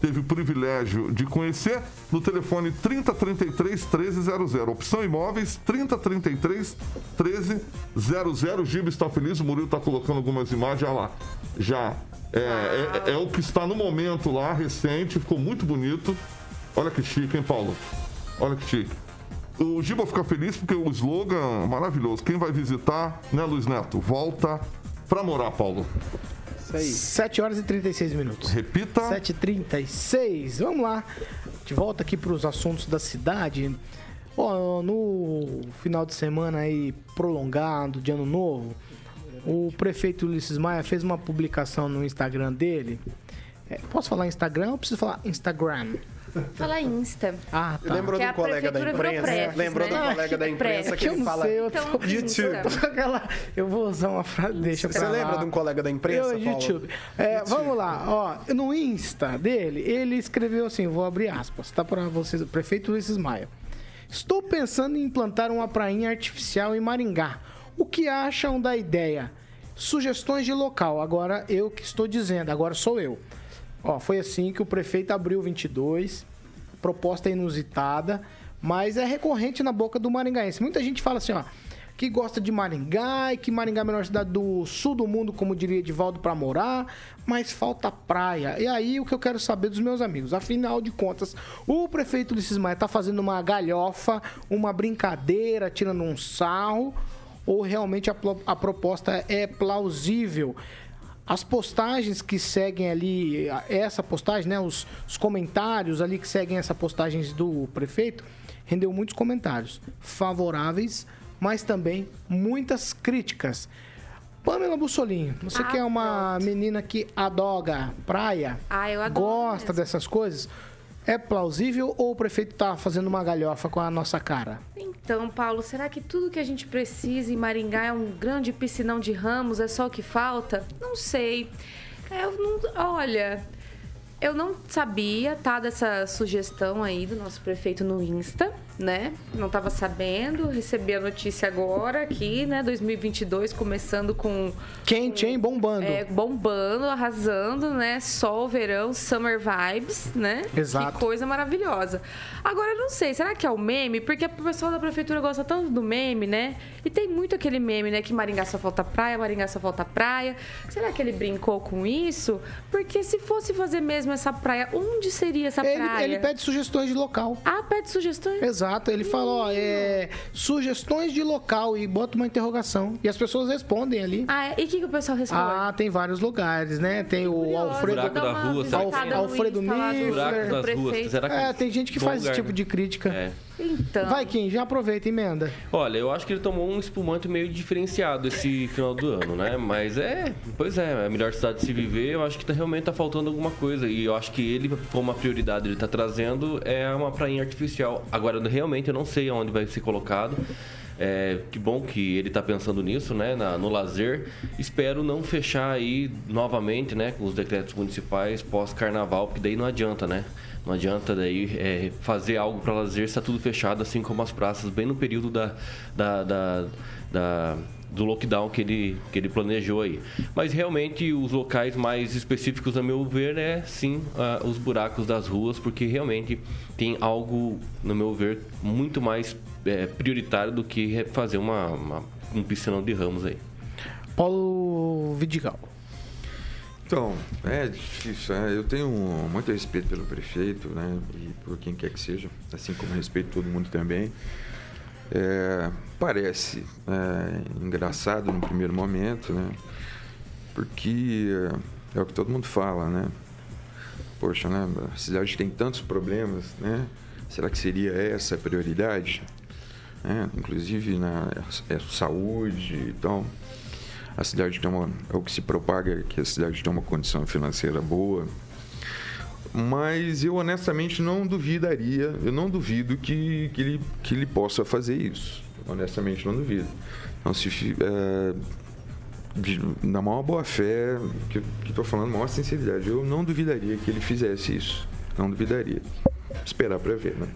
teve o privilégio de conhecer, no telefone 3033 1300. Opção Imóveis 3033 1300. O Giba está feliz, o Murilo está colocando algumas imagens, olha lá. Já é, é- é o que está no momento lá, recente, ficou muito bonito. Olha que chique, hein, Paulo? Olha que chique. O Giba fica feliz porque o slogan maravilhoso. Quem vai visitar, né, Luiz Neto? Volta pra morar, Paulo. Isso aí. 7 horas e 36 minutos. Repita. 7h36. Vamos lá. De volta aqui para os assuntos da cidade. Ó, no final de semana aí prolongado, de ano novo, o prefeito Ulisses Maia fez uma publicação no Instagram dele. É, posso falar Instagram ou preciso falar Instagram? Fala Insta. Ah, tá. Lembrou Que de um a colega da imprensa? Prestes, Lembrou né? do colega da imprensa que eu ele fala sei, eu Então, aquela- Eu vou usar uma frase, deixa Você lá. lembra de um colega da imprensa, Eu, Paulo? YouTube. É, Vamos lá, ó. No Insta dele, ele escreveu assim: vou abrir aspas, tá para vocês, prefeito Ulisses Maia. Estou pensando em implantar uma prainha artificial em Maringá. O que acham da ideia? Sugestões de local. Agora eu que estou dizendo, agora sou eu. Ó, foi assim que o prefeito abriu 22, proposta inusitada, mas é recorrente na boca do maringaense. Muita gente fala assim, ó, que gosta de Maringá e que Maringá é a melhor cidade do sul do mundo, como diria Edivaldo, para morar, mas falta praia. E aí o que eu quero saber dos meus amigos, afinal de contas, o prefeito Ulisses Maia tá fazendo uma galhofa, uma brincadeira, tirando um sarro, ou realmente a, a proposta é plausível? As postagens que seguem ali, essa postagem, né? Os, os comentários ali que seguem essa postagem do prefeito, rendeu muitos comentários favoráveis, mas também muitas críticas. Pamela Bussolini, você Ah, que é uma menina que adoga praia, Ah, eu adoro gosta mesmo. dessas coisas, é plausível ou o prefeito tá fazendo uma galhofa com a nossa cara? Então, Paulo, será que tudo que a gente precisa em Maringá é um grande piscinão de ramos? É só o que falta? Não sei. Eu não, olha, eu não sabia, tá, dessa sugestão aí do nosso prefeito no Insta, né? Não tava sabendo, recebi a notícia agora aqui, né? 2022 começando com Quente, hein? Bombando. é, bombando, arrasando, né? Sol, verão, summer vibes, né? Exato. Que coisa maravilhosa. Agora, eu não sei, será que é o meme? Porque o pessoal da prefeitura gosta tanto do meme, né? E tem muito aquele meme, né? Que Maringá só falta praia, Maringá só falta praia. Será que ele brincou com isso? Porque se fosse fazer mesmo essa praia, onde seria essa Ele, praia? ele pede sugestões de local. Ah, pede sugestões? Exato, ele fala, ó, é, sugestões de local e bota uma interrogação. E as pessoas respondem ali. Ah, é? e o que, que o pessoal responde? Ah, tem vários lugares, né? Tem o Alfredo. dar da rua, Alfredo Miffler. Buracos do das ruas. Será que É, tem gente que faz esse lugar, tipo né? de crítica. É. Então. Vai, Kim, já aproveita, emenda. Olha, eu acho que ele tomou um espumante meio diferenciado esse final do ano, né? Mas é, pois é, é a melhor cidade de se viver. Eu acho que tá- realmente tá faltando alguma coisa. E eu acho que ele, como a prioridade ele tá trazendo, é uma prainha artificial. Agora, realmente, eu não sei aonde vai ser colocado. É, que bom que ele está pensando nisso, né, na- no lazer. Espero não fechar aí novamente, né, com os decretos municipais pós-carnaval, porque daí não adianta, né? Não adianta daí é, fazer algo para lazer está tudo fechado, assim como as praças, bem no período da, da, da- da- do lockdown que ele, que ele planejou aí. Mas realmente os locais mais específicos, a meu ver, é sim os buracos das ruas, porque realmente tem algo, no meu ver, muito mais é, prioritário do que fazer uma, uma- um piscinão de ramos aí. Paulo Vidigal. Então, é difícil. né? Eu tenho muito respeito pelo prefeito, né? E por quem quer que seja, assim como respeito todo mundo também. É, parece é, engraçado no primeiro momento, né? Porque é, é o que todo mundo fala, né? Poxa, né? A cidade tem tantos problemas, né? Será que seria essa a prioridade? É, inclusive na é, saúde, então a cidade tem uma, é o que se propaga é que a cidade tem uma condição financeira boa. mas eu honestamente não duvidaria, eu não duvido que, que, ele, que ele possa fazer isso. Honestamente, não duvido. Então, se, é, de, na maior boa fé, que estou falando, maior sinceridade, eu não duvidaria que ele fizesse isso. Não duvidaria. Esperar para ver, né?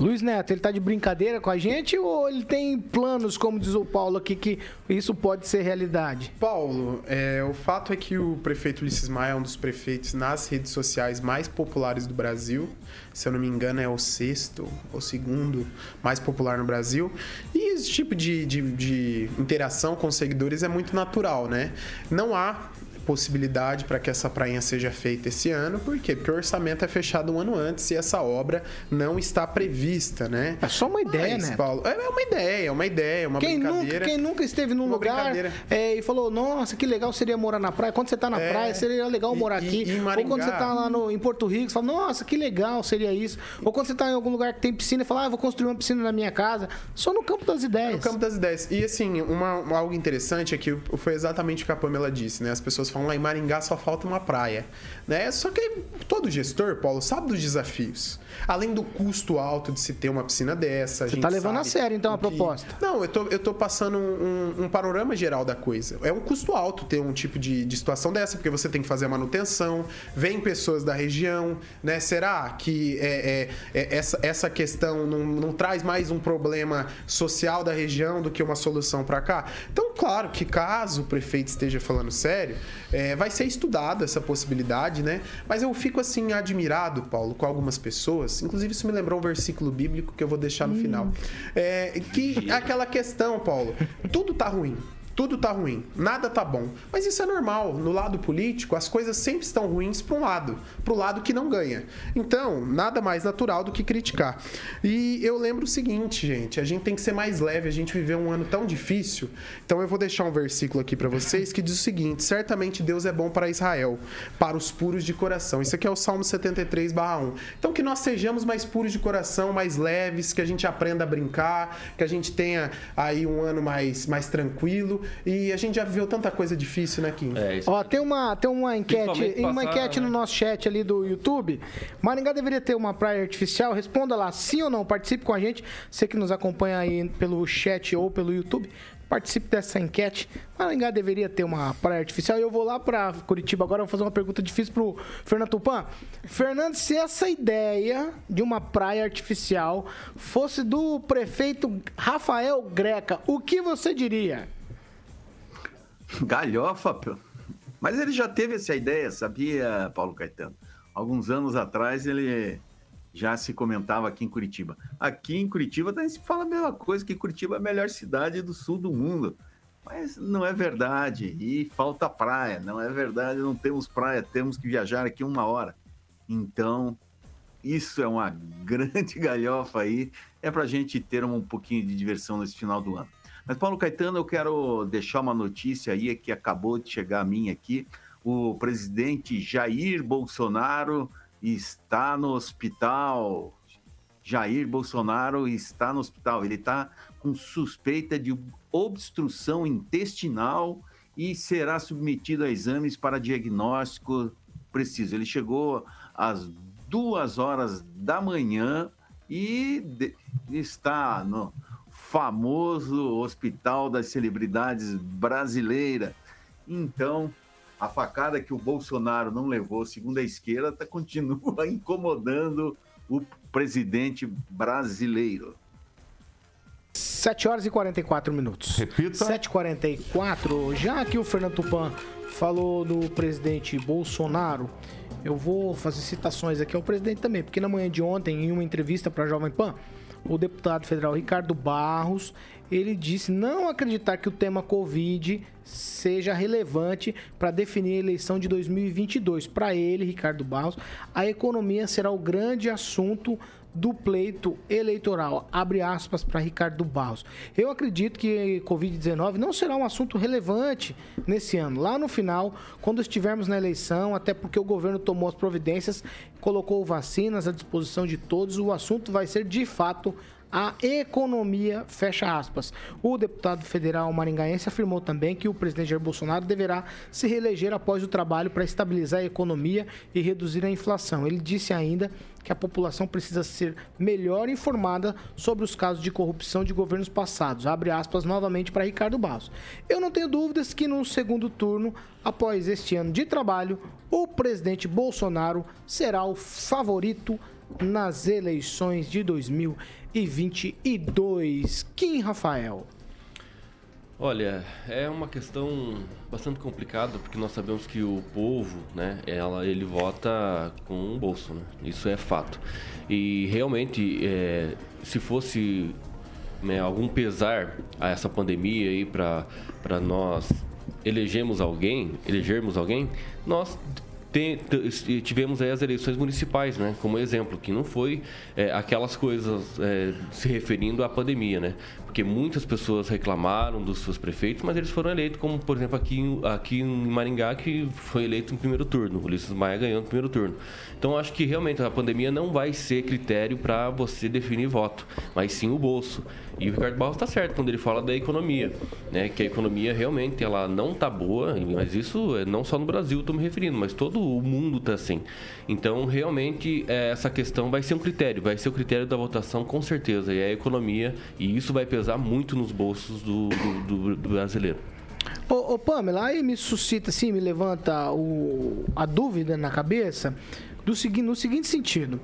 Luiz Neto, ele tá de brincadeira com a gente ou ele tem planos, como diz o Paulo aqui, que isso pode ser realidade? Paulo, é, o fato é que o prefeito Ulisses Maia é um dos prefeitos nas redes sociais mais populares do Brasil. Se eu não me engano, é o sexto ou segundo mais popular no Brasil. E esse tipo de, de, de interação com seguidores é muito natural, né? Não há possibilidade para que essa prainha seja feita esse ano. Por quê? Porque o orçamento é fechado um ano antes e essa obra não está prevista, né? É só uma ideia, Mas, né? Paulo, é uma ideia, é uma ideia, uma quem brincadeira. Nunca, quem nunca esteve num lugar é, e falou, nossa, que legal seria morar na praia. Quando você tá na É. praia, seria legal morar e- aqui. e Ou quando você tá lá no, em Porto Rico, você fala, nossa, que legal seria isso. Ou quando você tá em algum lugar que tem piscina e fala, ah, vou construir uma piscina na minha casa. Só no campo das ideias. No campo das ideias. E assim, uma, uma- algo interessante é que foi exatamente o que a Pamela disse, né? As pessoas falam lá em Maringá só falta uma praia. Né? Só que todo gestor, Paulo, sabe dos desafios. Além do custo alto de se ter uma piscina dessa. Você gente tá levando a sério, então, a que- proposta. Não, eu tô, eu tô passando um, um panorama geral da coisa. É um custo alto ter um tipo de, de situação dessa, porque você tem que fazer a manutenção, vem pessoas da região, né? Será que é, é- é- essa, essa questão não, não traz mais um problema social da região do que uma solução para cá? Então, claro que caso o prefeito esteja falando sério, é, vai ser estudada essa possibilidade, né? Mas eu fico assim admirado, Paulo, com algumas pessoas. Inclusive, isso me lembrou um versículo bíblico que eu vou deixar no final. É, que aquela questão, Paulo, tudo tá ruim. Tudo tá ruim, nada tá bom. Mas isso é normal. No lado político, as coisas sempre estão ruins para um lado, para o lado que não ganha. Então, nada mais natural do que criticar. E eu lembro o seguinte, gente, a gente tem que ser mais leve, a gente viveu um ano tão difícil. Então eu vou deixar um versículo aqui para vocês que diz o seguinte: certamente Deus é bom para Israel, para os puros de coração. Isso aqui é o Salmo 73/1. Então que nós sejamos mais puros de coração, mais leves, que a gente aprenda a brincar, que a gente tenha aí um ano mais mais tranquilo. E a gente já viveu tanta coisa difícil, né, Kim? É, isso Ó, tem uma, tem uma enquete, Principalmente uma passar, enquete no né? nosso chat ali do YouTube. Maringá deveria ter uma praia artificial? Responda lá, sim ou não. Participe com a gente. Você que nos acompanha aí pelo chat ou pelo YouTube, participe dessa enquete. Maringá deveria ter uma praia artificial. E eu vou lá para Curitiba agora, vou fazer uma pergunta difícil pro Fernando Tupan. Fernando, se essa ideia de uma praia artificial fosse do prefeito Rafael Greca, o que você diria? Galhofa, pô. Mas ele já teve essa ideia, sabia, Paulo Caetano? Alguns anos atrás ele já se comentava aqui em Curitiba. Aqui em Curitiba também se fala a mesma coisa, que Curitiba é a melhor cidade do sul do mundo. Mas não é verdade. E falta praia. Não é verdade, não temos praia, temos que viajar aqui uma hora. Então, isso é uma *laughs* grande galhofa aí. É para a gente ter um pouquinho de diversão nesse final do ano. Mas, Paulo Caetano, eu quero deixar uma notícia aí que acabou de chegar a mim aqui. O presidente Jair Bolsonaro está no hospital. Jair Bolsonaro está no hospital. Ele está com suspeita de obstrução intestinal e será submetido a exames para diagnóstico preciso. Ele chegou às duas horas da manhã e está no famoso Hospital das Celebridades Brasileira. Então, a facada que o Bolsonaro não levou, segundo a esquerda, tá, continua *laughs* incomodando o presidente brasileiro. 7 horas e 44 minutos. Repita. 7h44. Já que o Fernando Tupan falou do presidente Bolsonaro, eu vou fazer citações aqui ao presidente também, porque na manhã de ontem, em uma entrevista para a Jovem Pan, o deputado federal Ricardo Barros, ele disse não acreditar que o tema Covid seja relevante para definir a eleição de 2022. Para ele, Ricardo Barros, a economia será o grande assunto do pleito eleitoral. Abre aspas para Ricardo Barros. Eu acredito que Covid-19 não será um assunto relevante nesse ano. Lá no final, quando estivermos na eleição, até porque o governo tomou as providências, colocou vacinas à disposição de todos, o assunto vai ser de fato a economia, fecha aspas. O deputado federal maringaense afirmou também que o presidente Jair Bolsonaro deverá se reeleger após o trabalho para estabilizar a economia e reduzir a inflação. Ele disse ainda que a população precisa ser melhor informada sobre os casos de corrupção de governos passados. Abre aspas novamente para Ricardo Barros. Eu não tenho dúvidas que no segundo turno, após este ano de trabalho, o presidente Bolsonaro será o favorito nas eleições de 2022. Kim Rafael. Olha, é uma questão bastante complicada porque nós sabemos que o povo, né, ela, ele vota com o bolso, né? Isso é fato. E realmente, é, se fosse né, algum pesar a essa pandemia aí para nós elegermos alguém, elegermos alguém, nós tem, tivemos aí as eleições municipais, né, como exemplo, que não foi é, aquelas coisas é, se referindo à pandemia, né, porque muitas pessoas reclamaram dos seus prefeitos, mas eles foram eleitos, como por exemplo aqui, aqui em Maringá, que foi eleito no primeiro turno, o Ulisses Maia ganhou no primeiro turno. Então acho que realmente a pandemia não vai ser critério para você definir voto, mas sim o bolso. E o Ricardo Barros está certo quando ele fala da economia, né? Que a economia realmente ela não está boa, mas isso é não só no Brasil estou me referindo, mas todo o mundo está assim. Então realmente é, essa questão vai ser um critério, vai ser o critério da votação com certeza, e é a economia, e isso vai pesar muito nos bolsos do, do, do, brasileiro. Ô, ô, Pamela, aí me suscita assim, me levanta o, a dúvida na cabeça do no seguinte sentido.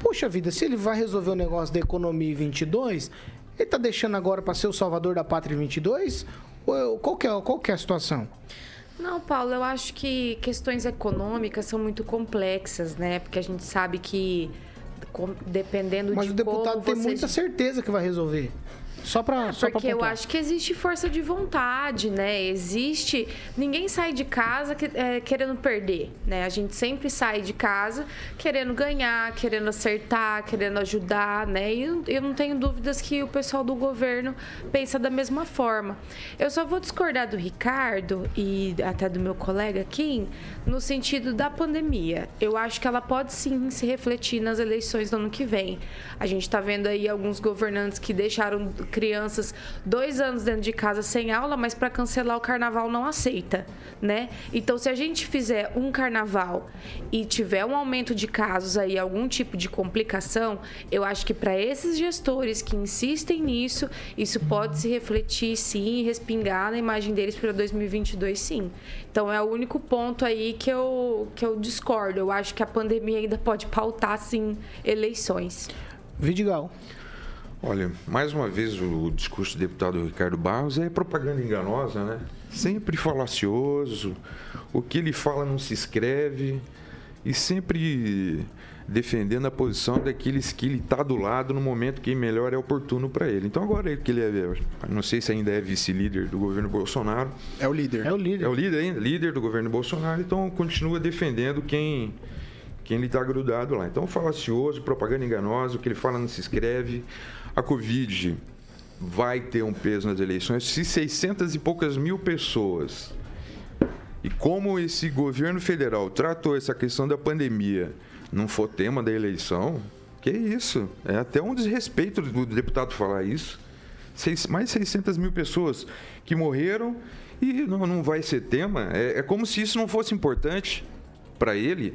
Puxa vida, se ele vai resolver o negócio da economia em 22, ele tá deixando agora para ser o salvador da pátria em 22? Ou qual que é, qual é a situação? Não, Paulo, eu acho que questões econômicas são muito complexas, né? Porque a gente sabe que dependendo Mas de o deputado tem muita certeza que vai resolver. Só para só Porque eu acho que existe força de vontade, né? Existe. Ninguém sai de casa que, é, querendo perder, né? A gente sempre sai de casa querendo ganhar, querendo acertar, querendo ajudar, né? E eu não tenho dúvidas que o pessoal do governo pensa da mesma forma. Eu só vou discordar do Ricardo e até do meu colega Kim no sentido da pandemia. Eu acho que ela pode sim se refletir nas eleições do ano que vem. A gente está vendo aí alguns governantes que deixaram crianças dois anos dentro de casa sem aula, mas para cancelar o carnaval não aceita, né? Então, se a gente fizer um carnaval e tiver um aumento de casos aí, algum tipo de complicação, eu acho que para esses gestores que insistem nisso, isso pode se refletir sim e respingar na imagem deles para 2022, sim. Então, é o único ponto aí que eu, que eu discordo. Eu acho que a pandemia ainda pode pautar, sim, eleições. Vidigal. Olha, mais uma vez o discurso do deputado Ricardo Barros é propaganda enganosa, né? Sempre falacioso, o que ele fala não se escreve e sempre defendendo a posição daqueles que ele está do lado no momento que melhor é oportuno para ele. Então agora que ele é, não sei se ainda é vice-líder do governo Bolsonaro. É o líder. É o líder. É o líder ainda, líder do governo Bolsonaro, então continua defendendo quem quem ele está grudado lá. Então falacioso, propaganda enganosa, o que ele fala não se escreve a Covid vai ter um peso nas eleições se 600 e poucas mil pessoas. E como esse governo federal tratou essa questão da pandemia não for tema da eleição, que isso? É até um desrespeito do deputado falar isso. Seis, mais 600 mil pessoas que morreram e não, não vai ser tema. É, é como se isso não fosse importante para ele.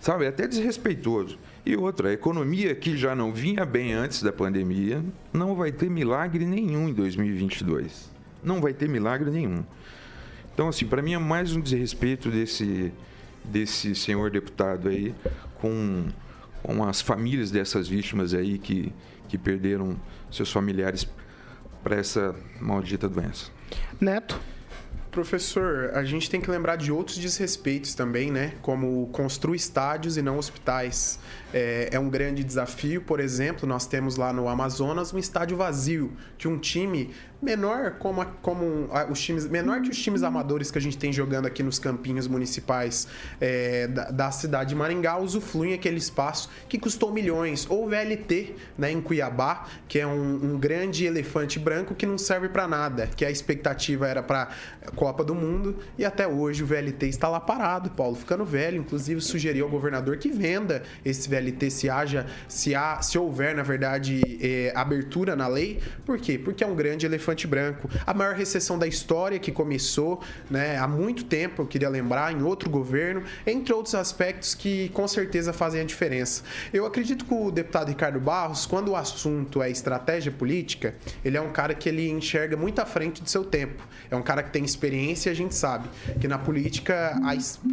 Sabe? É até desrespeitoso. E outra, a economia que já não vinha bem antes da pandemia não vai ter milagre nenhum em 2022. Não vai ter milagre nenhum. Então, assim, para mim é mais um desrespeito desse, desse senhor deputado aí com, com as famílias dessas vítimas aí que, que perderam seus familiares para essa maldita doença. Neto. Professor, a gente tem que lembrar de outros desrespeitos também, né? Como construir estádios e não hospitais. É, é, um grande desafio. Por exemplo, nós temos lá no Amazonas um estádio vazio, que um time menor como, a, como os times menor que os times amadores que a gente tem jogando aqui nos campinhos municipais é, da, da, cidade de Maringá usufruem aquele espaço que custou milhões ou VLT né, em Cuiabá que é um, um grande elefante branco que não serve para nada que a expectativa era para Copa do Mundo e até hoje o VLT está lá parado Paulo ficando velho inclusive sugeriu ao governador que venda esse VLT se haja se há se houver na verdade é, abertura na lei por quê porque é um grande elefante branco. A maior recessão da história que começou né, há muito tempo, eu queria lembrar, em outro governo, entre outros aspectos que com certeza fazem a diferença. Eu acredito que o deputado Ricardo Barros, quando o assunto é estratégia política, ele é um cara que ele enxerga muito à frente de seu tempo. É um cara que tem experiência e a gente sabe que na política,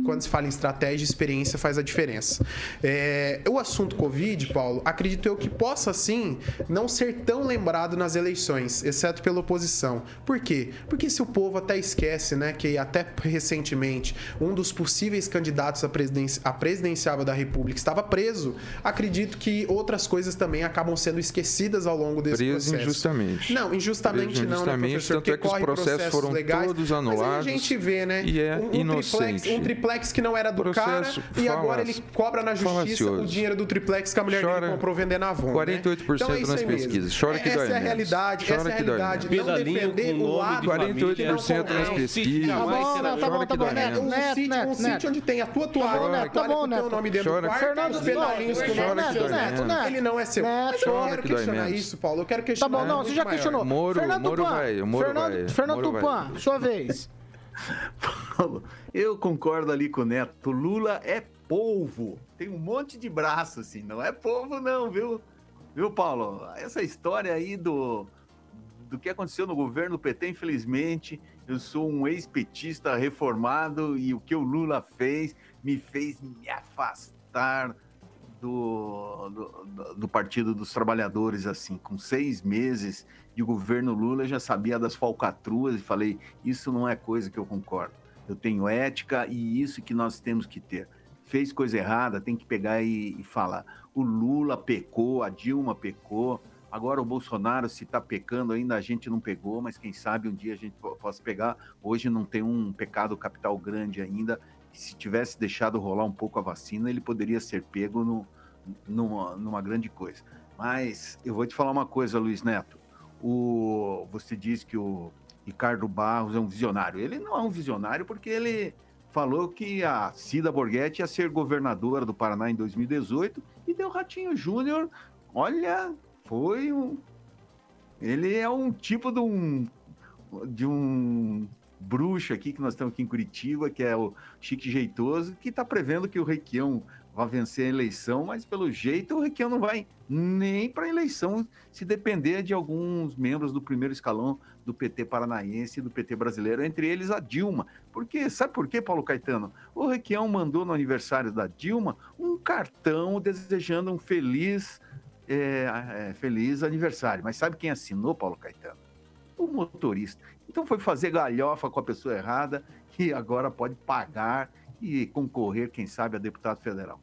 quando se fala em estratégia, experiência faz a diferença. É, o assunto Covid, Paulo, acredito eu que possa sim não ser tão lembrado nas eleições, exceto pelo oposição. Por quê? Porque se o povo até esquece, né, que até recentemente um dos possíveis candidatos à, presidência, à presidenciável da República estava preso, acredito que outras coisas também acabam sendo esquecidas ao longo desse preso processo. injustamente. Não, injustamente preso não, injustamente, né, professor? Tanto é que os processos foram legais, todos anulados. Mas a gente vê, né? E é um, um inocente. Triplex, um triplex que não era do Processo cara e agora ele cobra na justiça falacioso. o dinheiro do triplex que a mulher Chora dele comprou vendendo a Avon. 48% né? então é isso nas pesquisas. Chora que essa dói é a menos. realidade, Chora essa é a dói realidade. Não defender o lado de 48% não nas pesquisas. Tá bom, não, tá bom, tá bom, Neto. Um Neto, sítio, Neto, um Neto. sítio onde tem a tua toalha, Neto, tá bom, com o Neto. nome dentro Chora do quarto, Fernando, os pedalinhos que seu. dói Neto, menos. Neto. Ele não é seu. Neto. Mas eu Chora quero questionar isso, Paulo. Eu quero Tá questionar. bom, não, você já questionou. Moro, Fernando Moro Tupan, vai, o Moro Fernando, vai, Fernando Moro vai. Tupan, sua vez. *laughs* Paulo, eu concordo ali com o Neto. Lula é polvo. Tem um monte de braço, assim. Não é polvo, não, viu? Viu, Paulo? Essa história aí do, do que aconteceu no governo PT, infelizmente, eu sou um ex-petista reformado e o que o Lula fez me fez me afastar do, do, do- do Partido dos Trabalhadores, assim, com seis meses de governo Lula, eu já sabia das falcatruas e falei, isso não é coisa que eu concordo. Eu tenho ética e isso que nós temos que ter. Fez coisa errada, tem que pegar e, e falar. O Lula pecou, a Dilma pecou, agora o Bolsonaro, se está pecando ainda, a gente não pegou, mas quem sabe um dia a gente po- possa pegar. Hoje não tem um pecado capital grande ainda. Se tivesse deixado rolar um pouco a vacina, ele poderia ser pego no, numa, numa grande coisa. Mas eu vou te falar uma coisa, Luiz Neto. O, você diz que o Ricardo Barros é um visionário. Ele não é um visionário porque ele falou que a Cida Borghetti ia ser governadora do Paraná em 2018 e deu Ratinho Júnior. Olha, foi um. Ele é um tipo de um. de um bruxo aqui que nós estamos aqui em Curitiba, que é o Chique Jeitoso, que está prevendo que o Requião vai vencer a eleição, mas pelo jeito o Requião não vai nem para a eleição se depender de alguns membros do primeiro escalão do PT paranaense e do PT brasileiro, entre eles a Dilma. Porque, sabe por quê, Paulo Caetano? O Requião mandou no aniversário da Dilma um cartão desejando um feliz, é, é, feliz aniversário. Mas sabe quem assinou, Paulo Caetano? O motorista. Então foi fazer galhofa com a pessoa errada e agora pode pagar e concorrer, quem sabe, a deputado federal.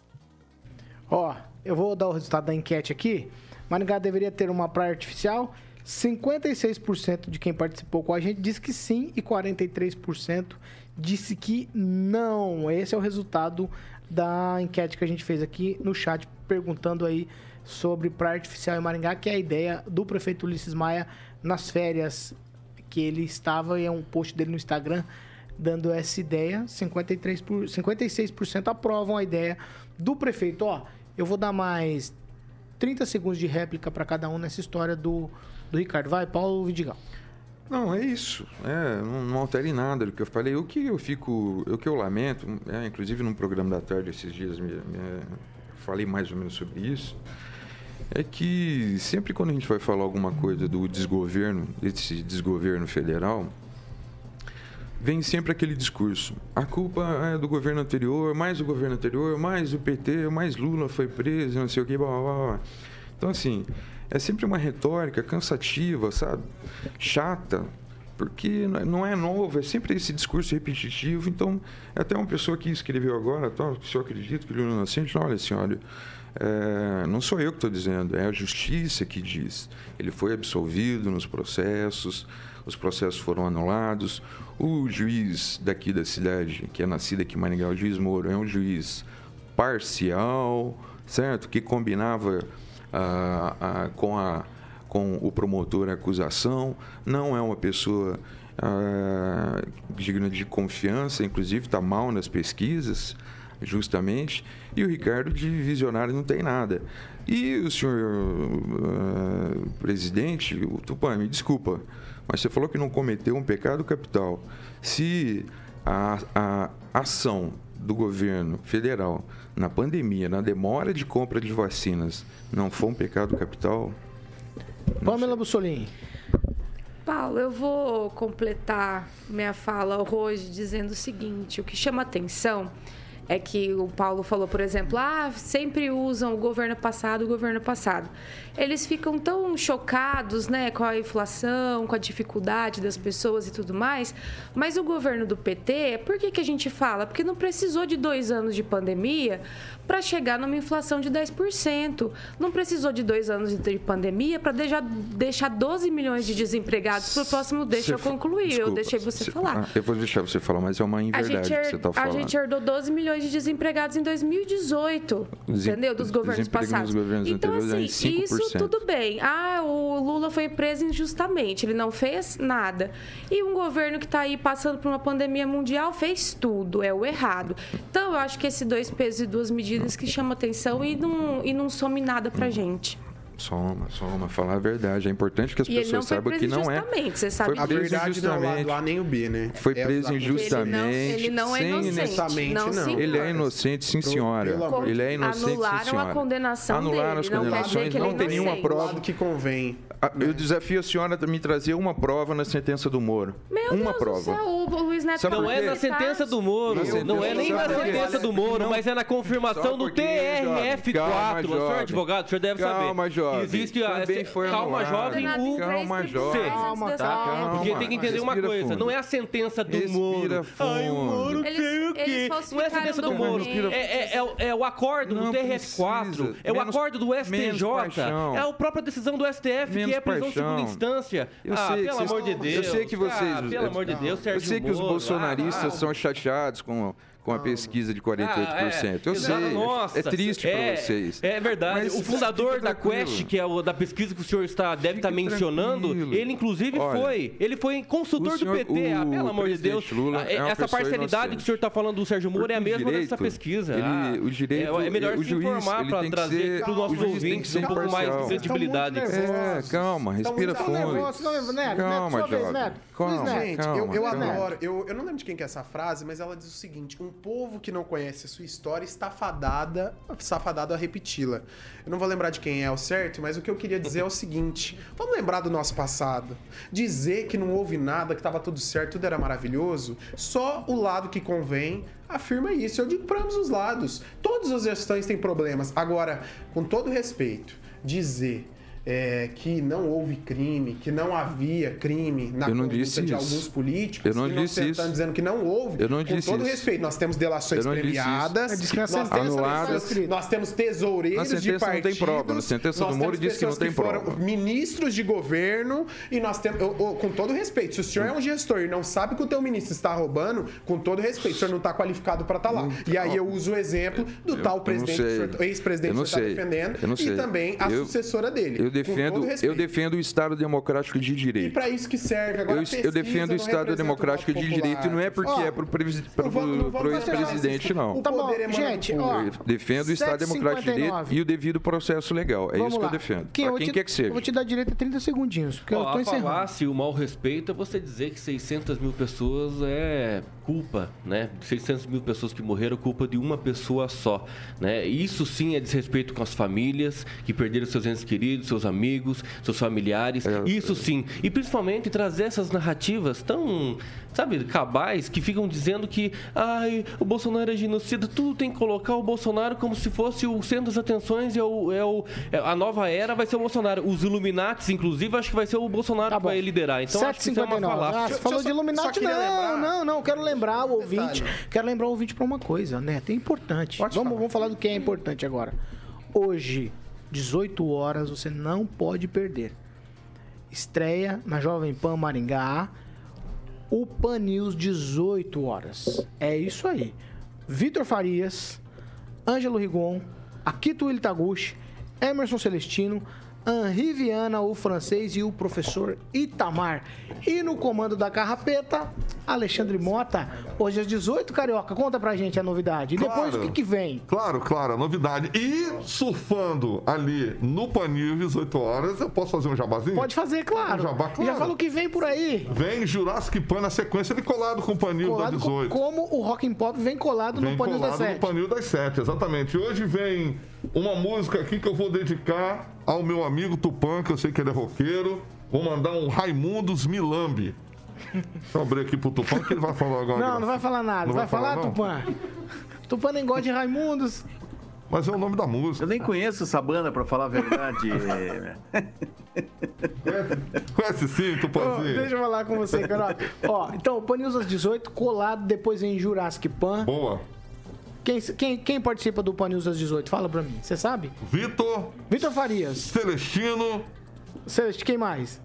Ó, eu vou dar o resultado da enquete aqui. Maringá deveria ter uma praia artificial. 56% de quem participou com a gente disse que sim e 43% disse que não. Esse é o resultado da enquete que a gente fez aqui no chat perguntando aí sobre praia artificial em Maringá, que é a ideia do prefeito Ulisses Maia nas férias que ele estava e é um post dele no Instagram dando essa ideia. 53 por, 56% aprovam a ideia do prefeito. Ó, eu vou dar mais 30 segundos de réplica para cada um nessa história do, do Ricardo. Vai, Paulo Vidigal. Não, é isso. É, não, não altera em nada do que eu falei. O que eu fico, o que eu lamento, é, inclusive num programa da tarde esses dias me, me- falei mais ou menos sobre isso, é que sempre quando a gente vai falar alguma coisa do desgoverno, desse desgoverno federal, vem sempre aquele discurso. A culpa é do governo anterior, mais o governo anterior, mais o PT, mais Lula foi preso, não sei o que, blá, blá, blá. Então, assim, é sempre uma retórica cansativa, sabe? Chata, porque não é- é novo, é sempre esse discurso repetitivo. Então, até uma pessoa que escreveu agora, tal, que eu acredito que Lula é inocente, olha, senhora, É, não sou eu que estou dizendo, é a justiça que diz. Ele foi absolvido nos processos, os processos foram anulados. O juiz daqui da cidade, que é nascido aqui em Maringá, o juiz Moro, é um juiz parcial, certo? Que combinava ah, ah, com, a, com o promotor a acusação, não é uma pessoa ah, digna de confiança, inclusive está mal nas pesquisas, justamente, e o Ricardo de visionário não tem nada. E o senhor uh, presidente, o Tupã, me desculpa, mas você falou que não cometeu um pecado capital. Se a, a ação do governo federal na pandemia, na demora de compra de vacinas, não for um pecado capital? Pamela Bussolini. Paulo, eu vou completar minha fala hoje dizendo o seguinte: o que chama atenção é que o Paulo falou, por exemplo, ah, sempre usam o governo passado, o governo passado. Eles ficam tão chocados, né, com a inflação, com a dificuldade das pessoas e tudo mais. Mas o governo do PT, por que, que a gente fala? Porque não precisou de dois anos de pandemia para chegar numa inflação de 10%. Não precisou de dois anos de pandemia para deixar, deixar 12 milhões de desempregados para o próximo. Deixa Você eu concluir, desculpa, eu deixei você falar. Ah, eu vou deixar você falar, mas é uma A inverdade gente, que você está a falando. gente herdou 12 milhões de desempregados em 2018, Desem- entendeu? Dos governos passados. governos então, assim, isso 5%. tudo bem. Ah, o Lula foi preso injustamente, ele não fez nada. E um governo que está aí passando por uma pandemia mundial fez tudo, é o errado. Então, eu acho que esses dois pesos e duas medidas que chamam atenção e não, e não some nada pra gente. Soma, soma, falar a verdade. É importante que as E ele não pessoas saibam que não é. injustamente, você sabe Foi A preso verdade não é. A nem o B, né? Foi É preso exatamente. injustamente. Ele não é sem inocente. inocente, não, não. Ele é inocente, sim, senhora. Ele é inocente, sim, Anularam senhora. a condenação Anularam dele. as não condenações, ele não é tem nenhuma prova. que convém. Eu desafio a senhora a me trazer uma prova na sentença do Moro. Meu uma Deus prova. do céu, o Luiz Neto Sabe Não é na sentença do Moro, não é nem na sentença do Moro, Não. mas é na confirmação do porque, jovem, TRF4. calma, O senhor jovem. advogado, o senhor deve Calma, saber. Jovem. Existe a. Também foi calma, anulado. jovem, o. Calma, jovem. Calma, Tá? calma. Porque tem que entender uma coisa, fundo. não é a sentença do Respira Moro. Ai, o Moro. Eles- sei o quê. Não é a sentença do o Moro. É, é- é o- é o acordo do Não TRF4, precisa. é o Menos- acordo do STJ, paixão. é a própria decisão do STF, que Menos é prisão paixão. segunda instância. Eu ah, sei que pelo vocês- amor de eu Deus. sei que vocês- Ah, pelo amor de Deus, Eu Sérgio sei que os bolsonaristas ah, são chateados com, com a pesquisa de 48%. Eu Ah, é. sei. Nossa, é triste é, pra vocês. É verdade. Mas o fundador da. Quest, que é o da pesquisa que o senhor está, deve estar Fique mencionando, tranquilo. ele inclusive Olha, foi. Ele foi consultor senhor- do PT. ah, pelo amor de Deus. Lula Ah, é Essa parcialidade inocente. que o senhor está falando do Sérgio Moro é a Porque mesma dessa direito, pesquisa. ele- Ah, o direito- é, é melhor o se juiz, informar para trazer para os nossos ouvintes um pouco mais de credibilidade. É, calma, respira fundo. Calma, jovem. Calma, Neto. Gente, calma, eu, eu calma. adoro. Eu, eu não lembro de quem que é essa frase, mas ela diz o seguinte: um povo que não conhece a sua história está fadada, a repeti-la. Eu não vou lembrar de quem é o certo, mas o que eu queria dizer é o seguinte: vamos lembrar do nosso passado. Dizer que não houve nada, que estava tudo certo, tudo era maravilhoso, só o lado que convém afirma isso. Eu digo para ambos os lados. Todas as gestões têm problemas. Agora, com todo respeito, dizer. É, que não houve crime, que não havia crime na Eu não conduta disse de isso. alguns políticos. Eu não e disse isso. estamos dizendo que não houve. Eu não com disse todo isso. respeito, nós temos delações disse premiadas. Disse que na nós temos Anuladas. Nós temos tesoureiros Na de sentença não tem partidos. prova. Na sentença nós do Moro temos diz que não tem foram prova. Ministros de governo e nós temos. eu- eu- com todo respeito, se o senhor é um gestor e não sabe que o teu ministro está roubando, com todo respeito, o senhor não está qualificado para estar lá. E aí eu uso o exemplo do Eu- tal que ex-presidente que o senhor está defendendo, Eu não e também a sucessora dele. Eu defendo, eu defendo o Estado Democrático de E Direito. para isso que serve agora. Eu, a eu pesquisa defendo o não Estado o Democrático de Direito e não é porque Ó, é não pro vamos ex-presidente, não. Tá bom, gente, ó. Eu defendo o Estado Democrático de Direito 7h59. e o devido processo legal. É Vamos isso que eu defendo. Eu Pra vou quem te- quer que seja. Eu vou te dar direito a 30 segundinhos, porque eu Ó, tô a encerrando. falácia e o mau respeito é você dizer que 600 mil pessoas é culpa, né? 600 mil pessoas que morreram, culpa de uma pessoa só, né? Isso sim é desrespeito com as famílias que perderam seus entes queridos, seus amigos, seus familiares. É, Isso sim. E principalmente trazer essas narrativas tão, sabe, cabais que ficam dizendo que, ai, o Bolsonaro é genocida, tudo tem que colocar o Bolsonaro como se fosse o centro das atenções, é o, é o, é a nova era vai ser o Bolsonaro. Os Illuminates, inclusive, acho que vai ser o Bolsonaro Tá que vai liderar. Então acho que isso é uma 7h59. Ah, você falou eu de só- Illuminati, só queria não, lembrar- não, não. Quero lembrar o ouvinte. Detalhe. Quero lembrar o ouvinte pra uma coisa, né? É importante. Pode Vamos, falar. vamos falar do que é importante agora. hoje, 18 horas, você não pode perder. Estreia na Jovem Pan Maringá, o Pan News 18 horas. É isso aí. Vitor Farias, Ângelo Rigon, Akito Willi Taguchi, Emerson Celestino, Henri Viana, o francês, e o professor Itamar. E no comando da carrapeta, Alexandre Mota. Hoje às 18, Carioca. Conta pra gente a novidade. E depois o que, que vem? Claro, claro, a novidade. E surfando ali no Panil, 18 horas, eu posso fazer um jabazinho? Pode fazer, claro. Um jabá, claro. Já falou que vem por aí. Vem Jurassic Pan na sequência, ele colado com o Panil Colado da co- 18. como o Rock and Pop vem colado Vem no Panil colado no 7. Panil das 7, exatamente. Hoje vem uma música aqui que eu vou dedicar ao meu amigo Tupã, que eu sei que ele é roqueiro. Vou mandar um Raimundos Milambi. Deixa eu abrir aqui pro Tupã, que ele vai falar agora. Não, não vai falar nada. Não vai, vai falar, falar? Tupã? Tupã nem gosta de Raimundos. Mas é o nome da música. Eu nem conheço essa banda, pra falar a verdade. *laughs* Conhece sim, Ô, Tupãzinho? deixa eu falar com você, Carol. Ó, então, o Pan News às 18, colado, depois vem Jurassic Pan. Boa. Quem, quem, quem participa do Pan News às 18? Fala pra mim. Você sabe? Vitor, Vitor Farias. Celestino. Celeste, quem mais?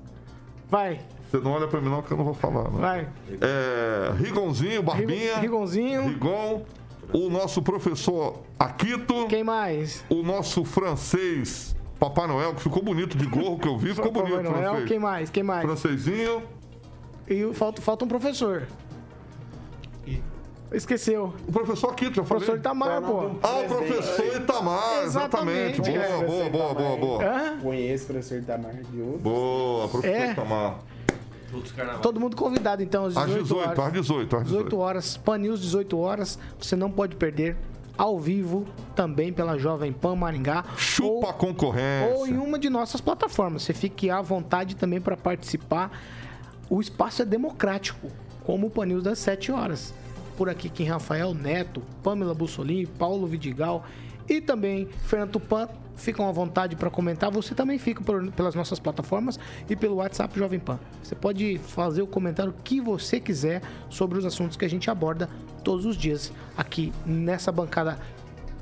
Vai, Você não olha pra mim não, que eu não vou falar. Né? vai. É, Rigonzinho, Barbinha. Rigonzinho. Rigon. O nosso professor Aquito. Quem mais? O nosso francês Papai Noel, que ficou bonito de gorro que eu vi, *laughs* ficou Papai bonito, Noel. francês. Quem mais? Quem mais? Francesinho. E falta, falta um professor. Esqueceu. O professor Aquito, já O falei. professor Itamar, pô. Ah, o professor Itamar, exatamente. Exatamente. Boa, boa, boa, boa, boa. Hã? Conheço o professor Itamar de outro. Boa, professor É? Itamar. Todo mundo convidado, então, às Às 18, 18, horas. às 18, às 18 18. horas, Pan News, 18 horas. Você não pode perder. Ao vivo, também pela Jovem Pan Maringá. Chupa a ou, concorrência. ou em uma de nossas plataformas. Você fique à vontade também para participar. O espaço é democrático, como o Pan News das 7 horas. Por aqui, quem Rafael Neto, Pamela Bussolini, Paulo Vidigal e também Fernando Tupan ficam à vontade para comentar. Você também fica por- pelas nossas plataformas e pelo WhatsApp Jovem Pan. Você pode fazer o comentário que você quiser sobre os assuntos que a gente aborda todos os dias aqui nessa bancada.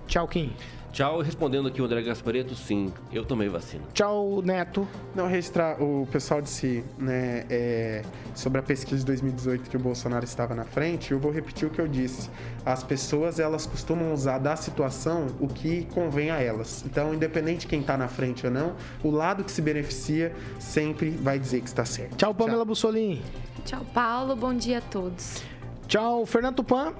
Tchau, Kim. Tchau, respondendo aqui o André Gaspareto, sim, eu tomei vacina. Tchau, Neto. Não, registrar, o pessoal disse, né, é, sobre a pesquisa de 2018 que o Bolsonaro estava na frente, eu vou repetir o que eu disse. As pessoas, elas costumam usar da situação o que convém a elas. Então, independente de quem está na frente ou não, o lado que se beneficia sempre vai dizer que está certo. Tchau, Pamela Bussolini. Tchau, Paulo. Bom dia a todos. Tchau, Fernando Tupan.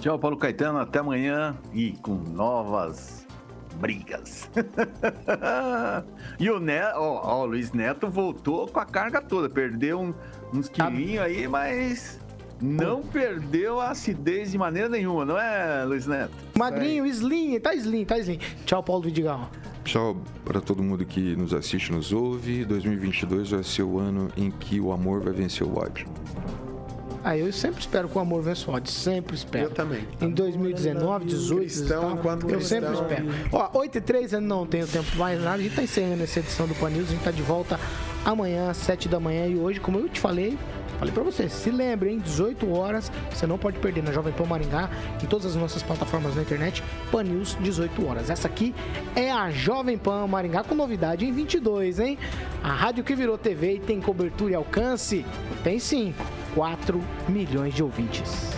Tchau, Paulo Caetano. Até amanhã e com novas brigas. *laughs* e o, Neto, ó, ó, o Luiz Neto voltou com a carga toda. Perdeu um- uns quilinhos aí, mas não perdeu a acidez de maneira nenhuma, não é, Luiz Neto? Magrinho, Slim, tá Slim, tá Slim. Tchau, Paulo Vidigal. Tchau para todo mundo que nos assiste, nos ouve. 2022 vai ser o ano em que o amor vai vencer o ódio. Ah, eu sempre espero que o amor vença o ódio, sempre espero. Eu também. Em 2019, 18, Cristão, tal, enquanto eu cristão. sempre espero. Ó, 8 e 3, eu não tenho tempo mais nada. A gente tá encerrando essa edição do Pan News. A gente tá de volta amanhã, às 7 da manhã. E hoje, como eu te falei, falei pra você, se lembre, hein? 18 horas, você não pode perder na Jovem Pan Maringá, em todas as nossas plataformas na internet, Pan News, 18 horas. Essa aqui é a Jovem Pan Maringá com novidade em 22, hein? A rádio que virou TV e tem cobertura e alcance? Tem sim. 4 milhões de ouvintes.